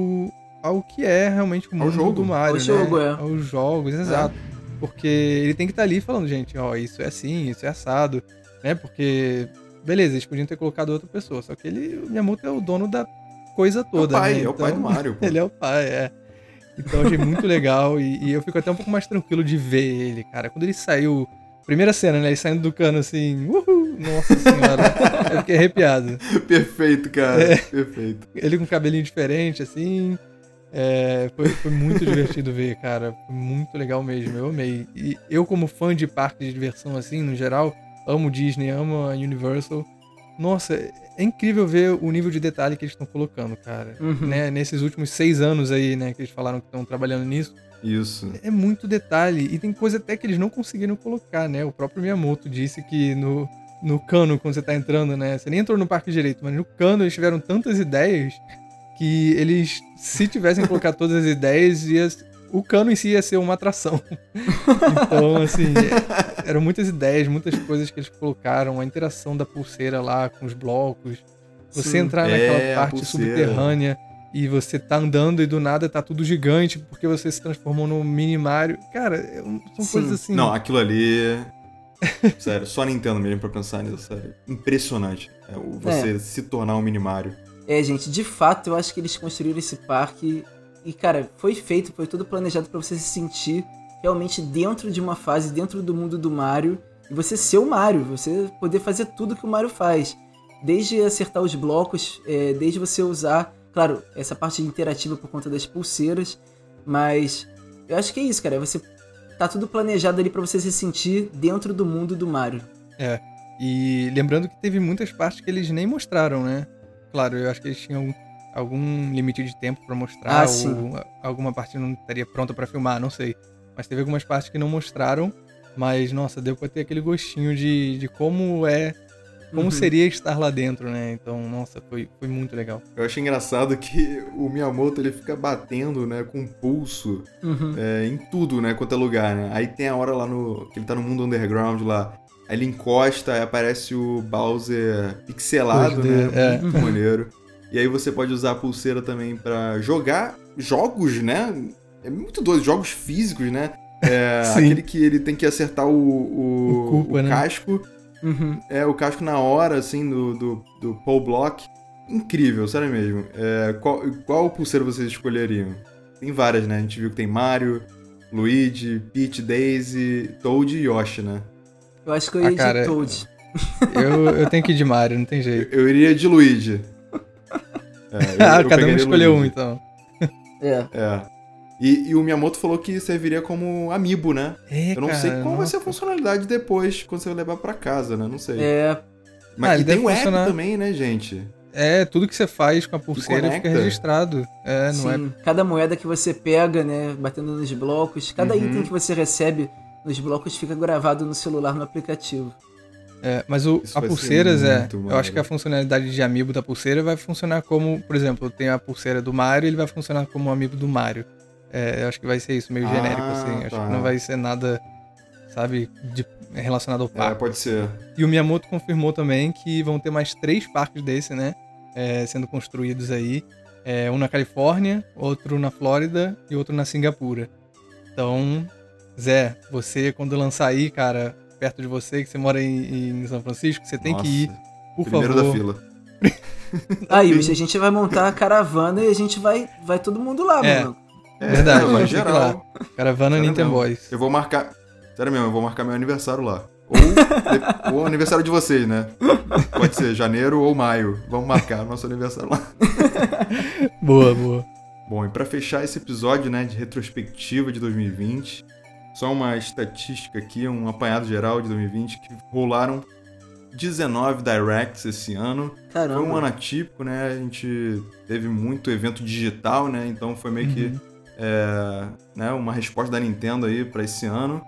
ao que é realmente o Ao mundo jogo. do Mario, Ao né? jogo, é. Aos jogos, exato. Porque ele tem que estar ali falando, gente, ó, isso é assim, isso é assado, né? Porque, beleza, eles podiam ter colocado outra pessoa, só que ele, o Miyamoto é o dono da coisa É o toda, pai, né? é o pai do Então, Mario. pô. Ele é o pai, é. Então achei muito legal e, e eu fico até um pouco mais tranquilo de ver ele, cara. Quando ele saiu, primeira cena, né? Ele saindo do cano assim, uhul, nossa senhora, eu fiquei arrepiado. Perfeito, cara. É. Perfeito. Ele com cabelinho diferente, assim. É, foi, foi muito divertido ver, cara. Foi muito legal mesmo. Eu amei. E eu, como fã de parque de diversão, assim, no geral, amo Disney, amo a Universal. Nossa, é incrível ver o nível de detalhe que eles estão colocando, cara. Uhum. Né, nesses últimos seis anos aí, né, que eles falaram que estão trabalhando nisso. Isso. É muito detalhe. E tem coisa até que eles não conseguiram colocar, né? O próprio Miyamoto disse que no, no cano, quando você tá entrando, né? Você nem entrou no parque direito, mas no cano eles tiveram tantas ideias que eles, se tivessem colocado todas as ideias, ia, o cano em si ia ser uma atração. então, assim, é- eram muitas ideias, muitas coisas que eles colocaram, a interação da pulseira lá com os blocos. Você Sim. entrar É, naquela parte subterrânea e você tá andando e do nada tá tudo gigante porque você se transformou num mini Mario. Cara, é um- são Sim. coisas assim. Não, aquilo ali. sério, só Nintendo mesmo pra pensar nisso, sério. Impressionante. É, você é. se tornar um minimário. É, gente, de fato, eu acho que eles construíram esse parque e, cara, foi feito, foi tudo planejado para você se sentir realmente dentro de uma fase, dentro do mundo do Mario, e você ser o Mario, você poder fazer tudo que o Mario faz. Desde acertar os blocos, é, desde você usar, claro, essa parte interativa por conta das pulseiras, mas eu acho que é isso, cara. Você tá tudo planejado ali para você se sentir dentro do mundo do Mario. É. E lembrando que teve muitas partes que eles nem mostraram, né? Claro, eu acho que eles tinham algum limite de tempo para mostrar, ah, ou alguma parte não estaria pronta para filmar, não sei. Mas teve algumas partes que não mostraram, mas nossa, deu pra ter aquele gostinho de, de como é. Como uhum. seria estar lá dentro, né? Então, nossa, foi, foi muito legal. Eu acho engraçado que o Miyamoto ele fica batendo, né, com pulso uhum. é, em tudo, né, quanto é lugar, né? Aí tem a hora lá no. que ele tá no mundo underground lá. Aí ele encosta, aí aparece o Bowser pixelado, né? É. Muito maneiro. E aí você pode usar a pulseira também para jogar jogos, né? É muito doido, jogos físicos, né? É, aquele que ele tem que acertar o, o, o, culpa, o né? casco. Uhum. É, o casco na hora, assim, do, do, do Paul Block. Incrível, sério mesmo. É, qual, qual pulseira vocês escolheriam? Tem várias, né? A gente viu que tem Mario, Luigi, Peach, Daisy, Toad e Yoshi, né? Eu acho que eu ah, iria ah, cara, de Toad. Eu, eu tenho que ir de Mario, não tem jeito. Eu, eu iria de Luigi. É, eu, ah, cada um escolheu um, então. É. É. E, e, o Miyamoto falou que serviria como amiibo, né? É, eu não cara, sei qual nossa. vai ser a funcionalidade depois, quando você levar para casa, né? Não sei. É. Mas ah, e tem o funcionar... app também, né, gente? É, tudo que você faz com a pulseira fica registrado. É, não Sim, é. Cada moeda que você pega, né, batendo nos blocos, cada uhum. item que você recebe nos blocos fica gravado no celular no aplicativo. É, mas o, a pulseiras é. Eu acho que a funcionalidade de amiibo da pulseira vai funcionar como, por exemplo, tem a pulseira do Mario, ele vai funcionar como um amiibo do Mario. É, eu acho que vai ser isso, meio ah, genérico, assim. Tá. Acho que não vai ser nada, sabe, de, relacionado ao é, parque. É, pode ser. E o Miyamoto confirmou também que vão ter mais três parques desse, né? É, sendo construídos aí. É, um na Califórnia, outro na Flórida e outro na Singapura. Então, Zé, você quando lançar aí, cara, perto de você, que você mora em, em São Francisco, você tem Nossa, que ir, por primeiro favor. da fila. Aí, a gente vai montar a caravana e a gente vai, vai todo mundo lá, é. mano. É, Verdade, vai geral. Lá. Caravana Sério Nintendo mesmo. Boys. Eu vou marcar. Sério mesmo, eu vou marcar meu aniversário lá. Ou, ou aniversário de vocês, né? Pode ser janeiro ou maio. Vamos marcar nosso aniversário lá. boa, boa. Bom, e para fechar esse episódio, né, de retrospectiva de 2020, só uma estatística aqui, um apanhado geral de 2020 que rolaram 19 directs esse ano. Caramba. Foi um ano atípico, né? A gente teve muito evento digital, né? Então foi meio uhum. que é, né, uma resposta da Nintendo aí para esse ano.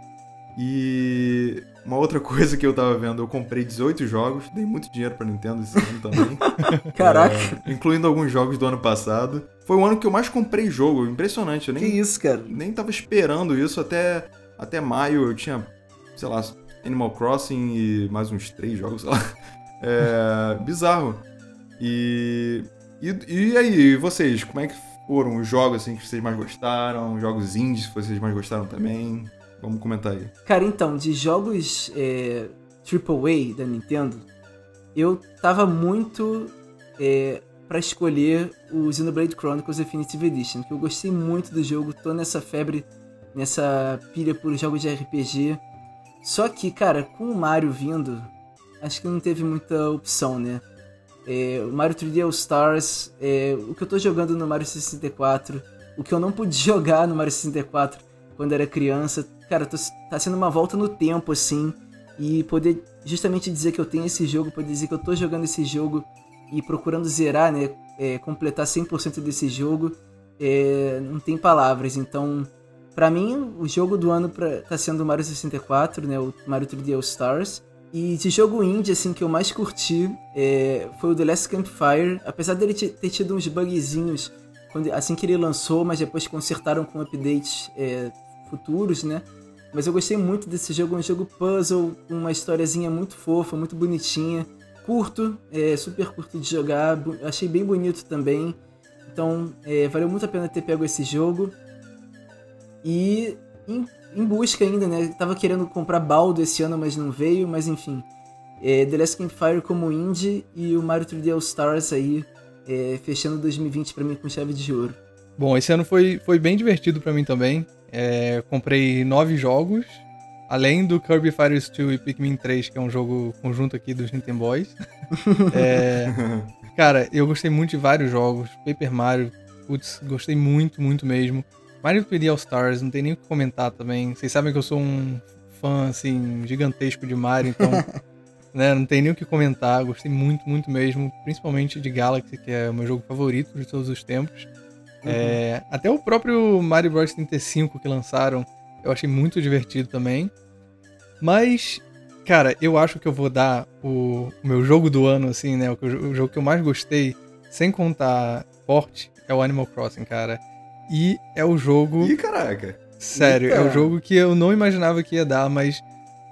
E uma outra coisa que eu tava vendo, eu comprei 18 jogos, dei muito dinheiro pra Nintendo esse ano também. Caraca! É, incluindo alguns jogos do ano passado. Foi o ano que eu mais comprei jogo, impressionante. Eu nem, que isso, cara? Nem tava esperando isso até, até maio. Eu tinha, sei lá, Animal Crossing e mais uns três jogos, sei lá. É, bizarro. E, e, e aí, vocês, como é que foram os jogos assim, que vocês mais gostaram? Jogos indies que vocês mais gostaram também? Vamos comentar aí. Cara, então, de jogos é, AAA da Nintendo, eu tava muito é, para escolher o Xenoblade Chronicles Definitive Edition, que eu gostei muito do jogo, tô nessa febre, nessa pilha por jogos de RPG. Só que, cara, com o Mario vindo, acho que não teve muita opção, né? É, o Mario 3D All Stars, é, o que eu tô jogando no Mario 64, o que eu não pude jogar no Mario 64 quando era criança, cara, tô, tá sendo uma volta no tempo, assim, e poder justamente dizer que eu tenho esse jogo, poder dizer que eu tô jogando esse jogo e procurando zerar, né, é, completar 100% desse jogo, é, não tem palavras, então... Pra mim, o jogo do ano pra, tá sendo o Mario 64, né? O Mario 3D All Stars. E de jogo indie, assim, que eu mais curti é, foi o The Last Campfire. Apesar dele ter tido uns bugzinhos quando, assim que ele lançou, mas depois consertaram com updates é, futuros, né? Mas eu gostei muito desse jogo, um jogo puzzle, uma historiazinha muito fofa, muito bonitinha. Curto, é, super curto de jogar, achei bem bonito também. Então, é, valeu muito a pena ter pego esse jogo. E em, em busca ainda, né? Tava querendo comprar Baldo esse ano, mas não veio, mas enfim. É, The Last Campfire como indie e o Mario 3D All Stars aí, é, fechando 2020 para mim com chave de ouro. Bom, esse ano foi, foi bem divertido para mim também. É, comprei nove jogos, além do Kirby Fighters 2 e Pikmin 3, que é um jogo conjunto aqui dos Nintendo Boys. é, cara, eu gostei muito de vários jogos. Paper Mario, putz, gostei muito, muito mesmo. Mario 3D All Stars, não tem nem o que comentar também. Vocês sabem que eu sou um fã, assim, gigantesco de Mario, então... né, não tem nem o que comentar. Gostei muito, muito mesmo. Principalmente de Galaxy, que é o meu jogo favorito de todos os tempos. Uhum. É, até o próprio Mario Bros 35 que lançaram, eu achei muito divertido também. Mas, cara, eu acho que eu vou dar o, o meu jogo do ano, assim, né? O, o, jogo que eu mais gostei, sem contar porte, é o Animal Crossing, cara. E é o jogo. Ih, caraca! Sério, Eita. é o jogo que eu não imaginava que ia dar, mas,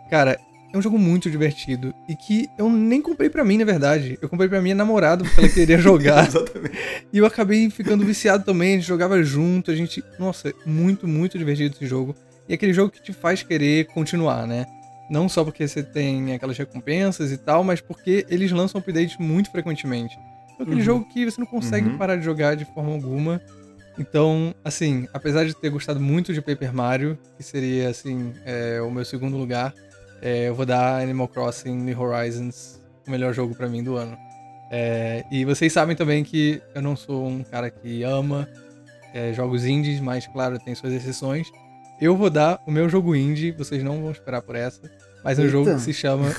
cara, é um jogo muito divertido e que eu nem comprei para mim, na verdade. Eu comprei para minha namorada porque ela queria jogar. Exatamente. E eu acabei ficando viciado também, a gente jogava junto, a gente, nossa, muito, muito divertido esse jogo. E é aquele jogo que te faz querer continuar, né? Não só porque você tem aquelas recompensas e tal, mas porque eles lançam updates muito frequentemente. É aquele uhum. jogo que você não consegue uhum. parar de jogar de forma alguma. Então, assim, apesar de ter gostado muito de Paper Mario, que seria, assim, é, o meu segundo lugar, é, eu vou dar Animal Crossing New Horizons o melhor jogo para mim do ano. É, e vocês sabem também que eu não sou um cara que ama é, jogos indies, mas claro, tem suas exceções. Eu vou dar o meu jogo indie, vocês não vão esperar por essa, mas é um jogo que se chama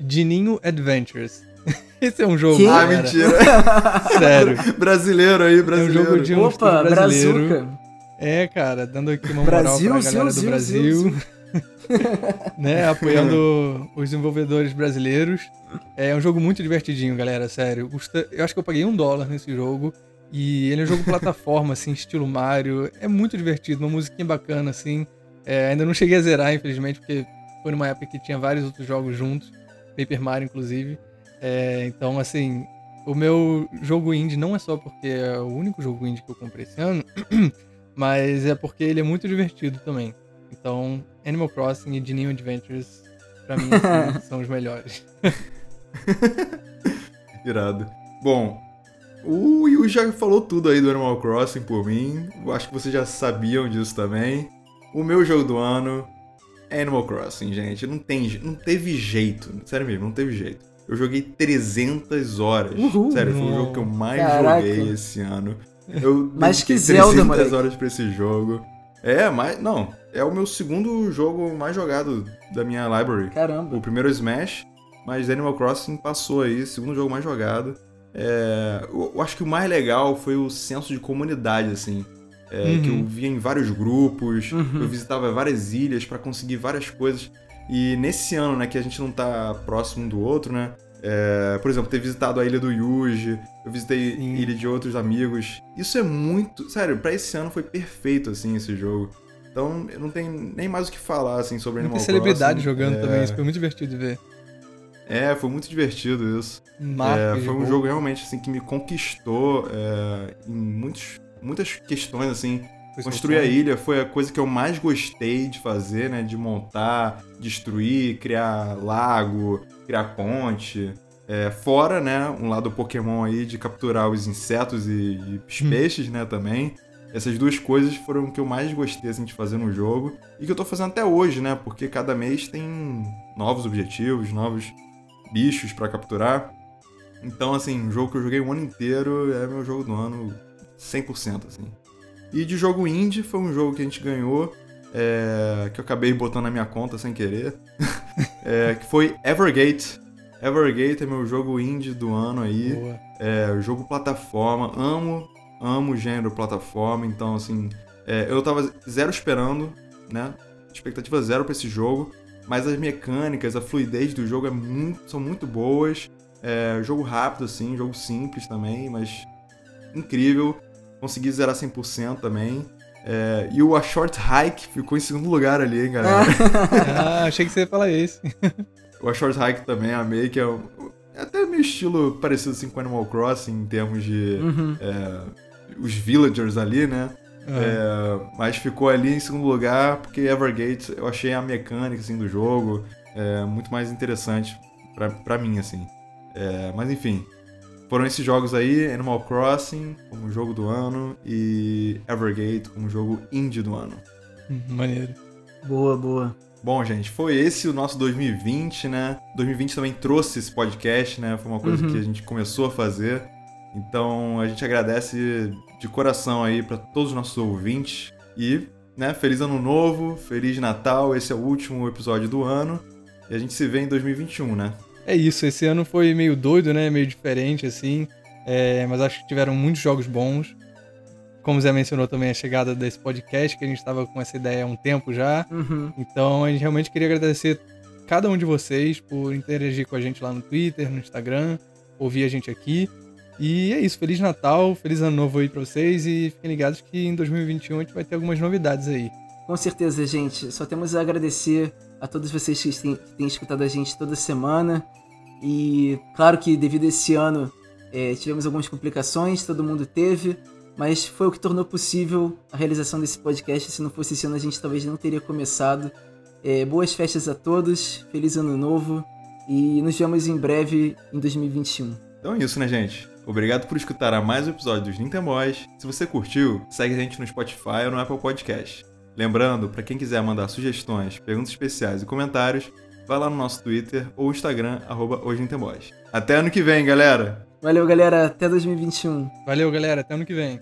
Dininho Adventures. Esse é um jogo. Que? Ah, mentira. Sério. brasileiro aí, brasileiro. É um jogo de um Opa, brasileiro. Brazuca. É, cara, dando aqui uma moral Brasil, pra galera Zil, do Brasil. Zil, Zil. né, apoiando os desenvolvedores brasileiros. É um jogo muito divertidinho, galera, sério. Eu acho que eu paguei um dólar nesse jogo. E ele é um jogo plataforma, assim, estilo Mario. É muito divertido, uma musiquinha bacana, assim. É, ainda não cheguei a zerar, infelizmente, porque foi numa época que tinha vários outros jogos juntos. Paper Mario, inclusive. É, então, assim, o meu jogo indie não é só porque é o único jogo indie que eu comprei esse ano, mas é porque ele é muito divertido também. Então, Animal Crossing e New Adventures, pra mim, assim, são os melhores. Irado. Bom, o Yu já falou tudo aí do Animal Crossing por mim. Eu acho que vocês já sabiam disso também. O meu jogo do ano é Animal Crossing, gente. Não, tem, não teve jeito. Sério mesmo, não teve jeito. Eu joguei 300 horas. Uhul. Sério, foi o jogo que eu mais Caraca. joguei esse ano. Eu mais que Zelda, 300 horas pra esse jogo. É, mas. Não. É o meu segundo jogo mais jogado da minha library. Caramba. O primeiro é Smash, mas Animal Crossing passou aí, segundo jogo mais jogado. É, eu acho que o mais legal foi o senso de comunidade, assim. É, uhum. Que eu via em vários grupos, uhum. eu visitava várias ilhas para conseguir várias coisas. E nesse ano, né, que a gente não tá próximo um do outro, né? É, por exemplo, ter visitado a ilha do Yuji, eu visitei Sim. ilha de outros amigos. Isso é muito. Sério, pra esse ano foi perfeito, assim, esse jogo. Então, eu não tenho nem mais o que falar, assim, sobre Animal Crossing. Tem celebridade jogando é... também, isso foi muito divertido de ver. É, foi muito divertido isso. É, foi um jogo. jogo realmente, assim, que me conquistou é, em muitos, muitas questões, assim. Foi Construir a ilha foi a coisa que eu mais gostei de fazer, né? De montar, destruir, criar lago, criar ponte. É, fora, né, um lado Pokémon aí de capturar os insetos e, e os hum. peixes, né, também. Essas duas coisas foram o que eu mais gostei assim, de fazer no jogo. E que eu tô fazendo até hoje, né? Porque cada mês tem novos objetivos, novos bichos para capturar. Então, assim, um jogo que eu joguei o ano inteiro é meu jogo do ano 100%, assim. E de jogo indie foi um jogo que a gente ganhou, é, que eu acabei botando na minha conta sem querer, é, que foi Evergate. Evergate é meu jogo indie do ano aí. Boa. É, jogo plataforma. Amo, amo o gênero plataforma. Então, assim, é, eu tava zero esperando, né? Expectativa zero para esse jogo. Mas as mecânicas, a fluidez do jogo é muito, são muito boas. É, jogo rápido, assim, jogo simples também, mas incrível. Consegui zerar 100% também. É, e o A Short Hike ficou em segundo lugar ali, hein, galera? ah, achei que você ia falar esse. o A Short Hike também amei, que é, um, é até meio estilo parecido assim, com Animal Crossing, em termos de... Uhum. É, os villagers ali, né? É, mas ficou ali em segundo lugar porque Evergate eu achei a mecânica assim, do jogo é, muito mais interessante pra, pra mim, assim. É, mas enfim, foram esses jogos aí, Animal Crossing como jogo do ano e Evergate como jogo indie do ano. Hum, Maneiro. Boa, boa. Bom, gente, foi esse o nosso 2020, né? 2020 também trouxe esse podcast, né? Foi uma coisa Uhum. que a gente começou a fazer. Então, a gente agradece de coração aí para todos os nossos ouvintes e, né, feliz ano novo, feliz Natal. Esse é o último episódio do ano e a gente se vê em 2021, né? É isso, esse ano foi meio doido, né? Meio diferente, assim. É, mas acho que tiveram muitos jogos bons. Como o Zé mencionou também a chegada desse podcast, que a gente estava com essa ideia há um tempo já. Uhum. Então a gente realmente queria agradecer cada um de vocês por interagir com a gente lá no Twitter, no Instagram, ouvir a gente aqui. E é isso, Feliz Natal, Feliz Ano Novo aí pra vocês e fiquem ligados que em 2021 a gente vai ter algumas novidades aí. Com certeza, gente. Só temos a agradecer a todos vocês que têm, que têm escutado a gente toda semana. E claro que devido a esse ano é, tivemos algumas complicações, todo mundo teve, mas foi o que tornou possível a realização desse podcast. Se não fosse esse ano, a gente talvez não teria começado. É, boas festas a todos, feliz ano novo e nos vemos em breve em 2021. Então é isso, né, gente? Obrigado por escutar a mais um episódio dos Nintenboys. Se você curtiu, segue a gente no Spotify ou no Apple Podcast. Lembrando, para quem quiser mandar sugestões, perguntas especiais e comentários, vai lá no nosso Twitter ou Instagram, arroba. Até ano que vem, galera! Valeu, galera. Até 2021. Valeu, galera, até ano que vem.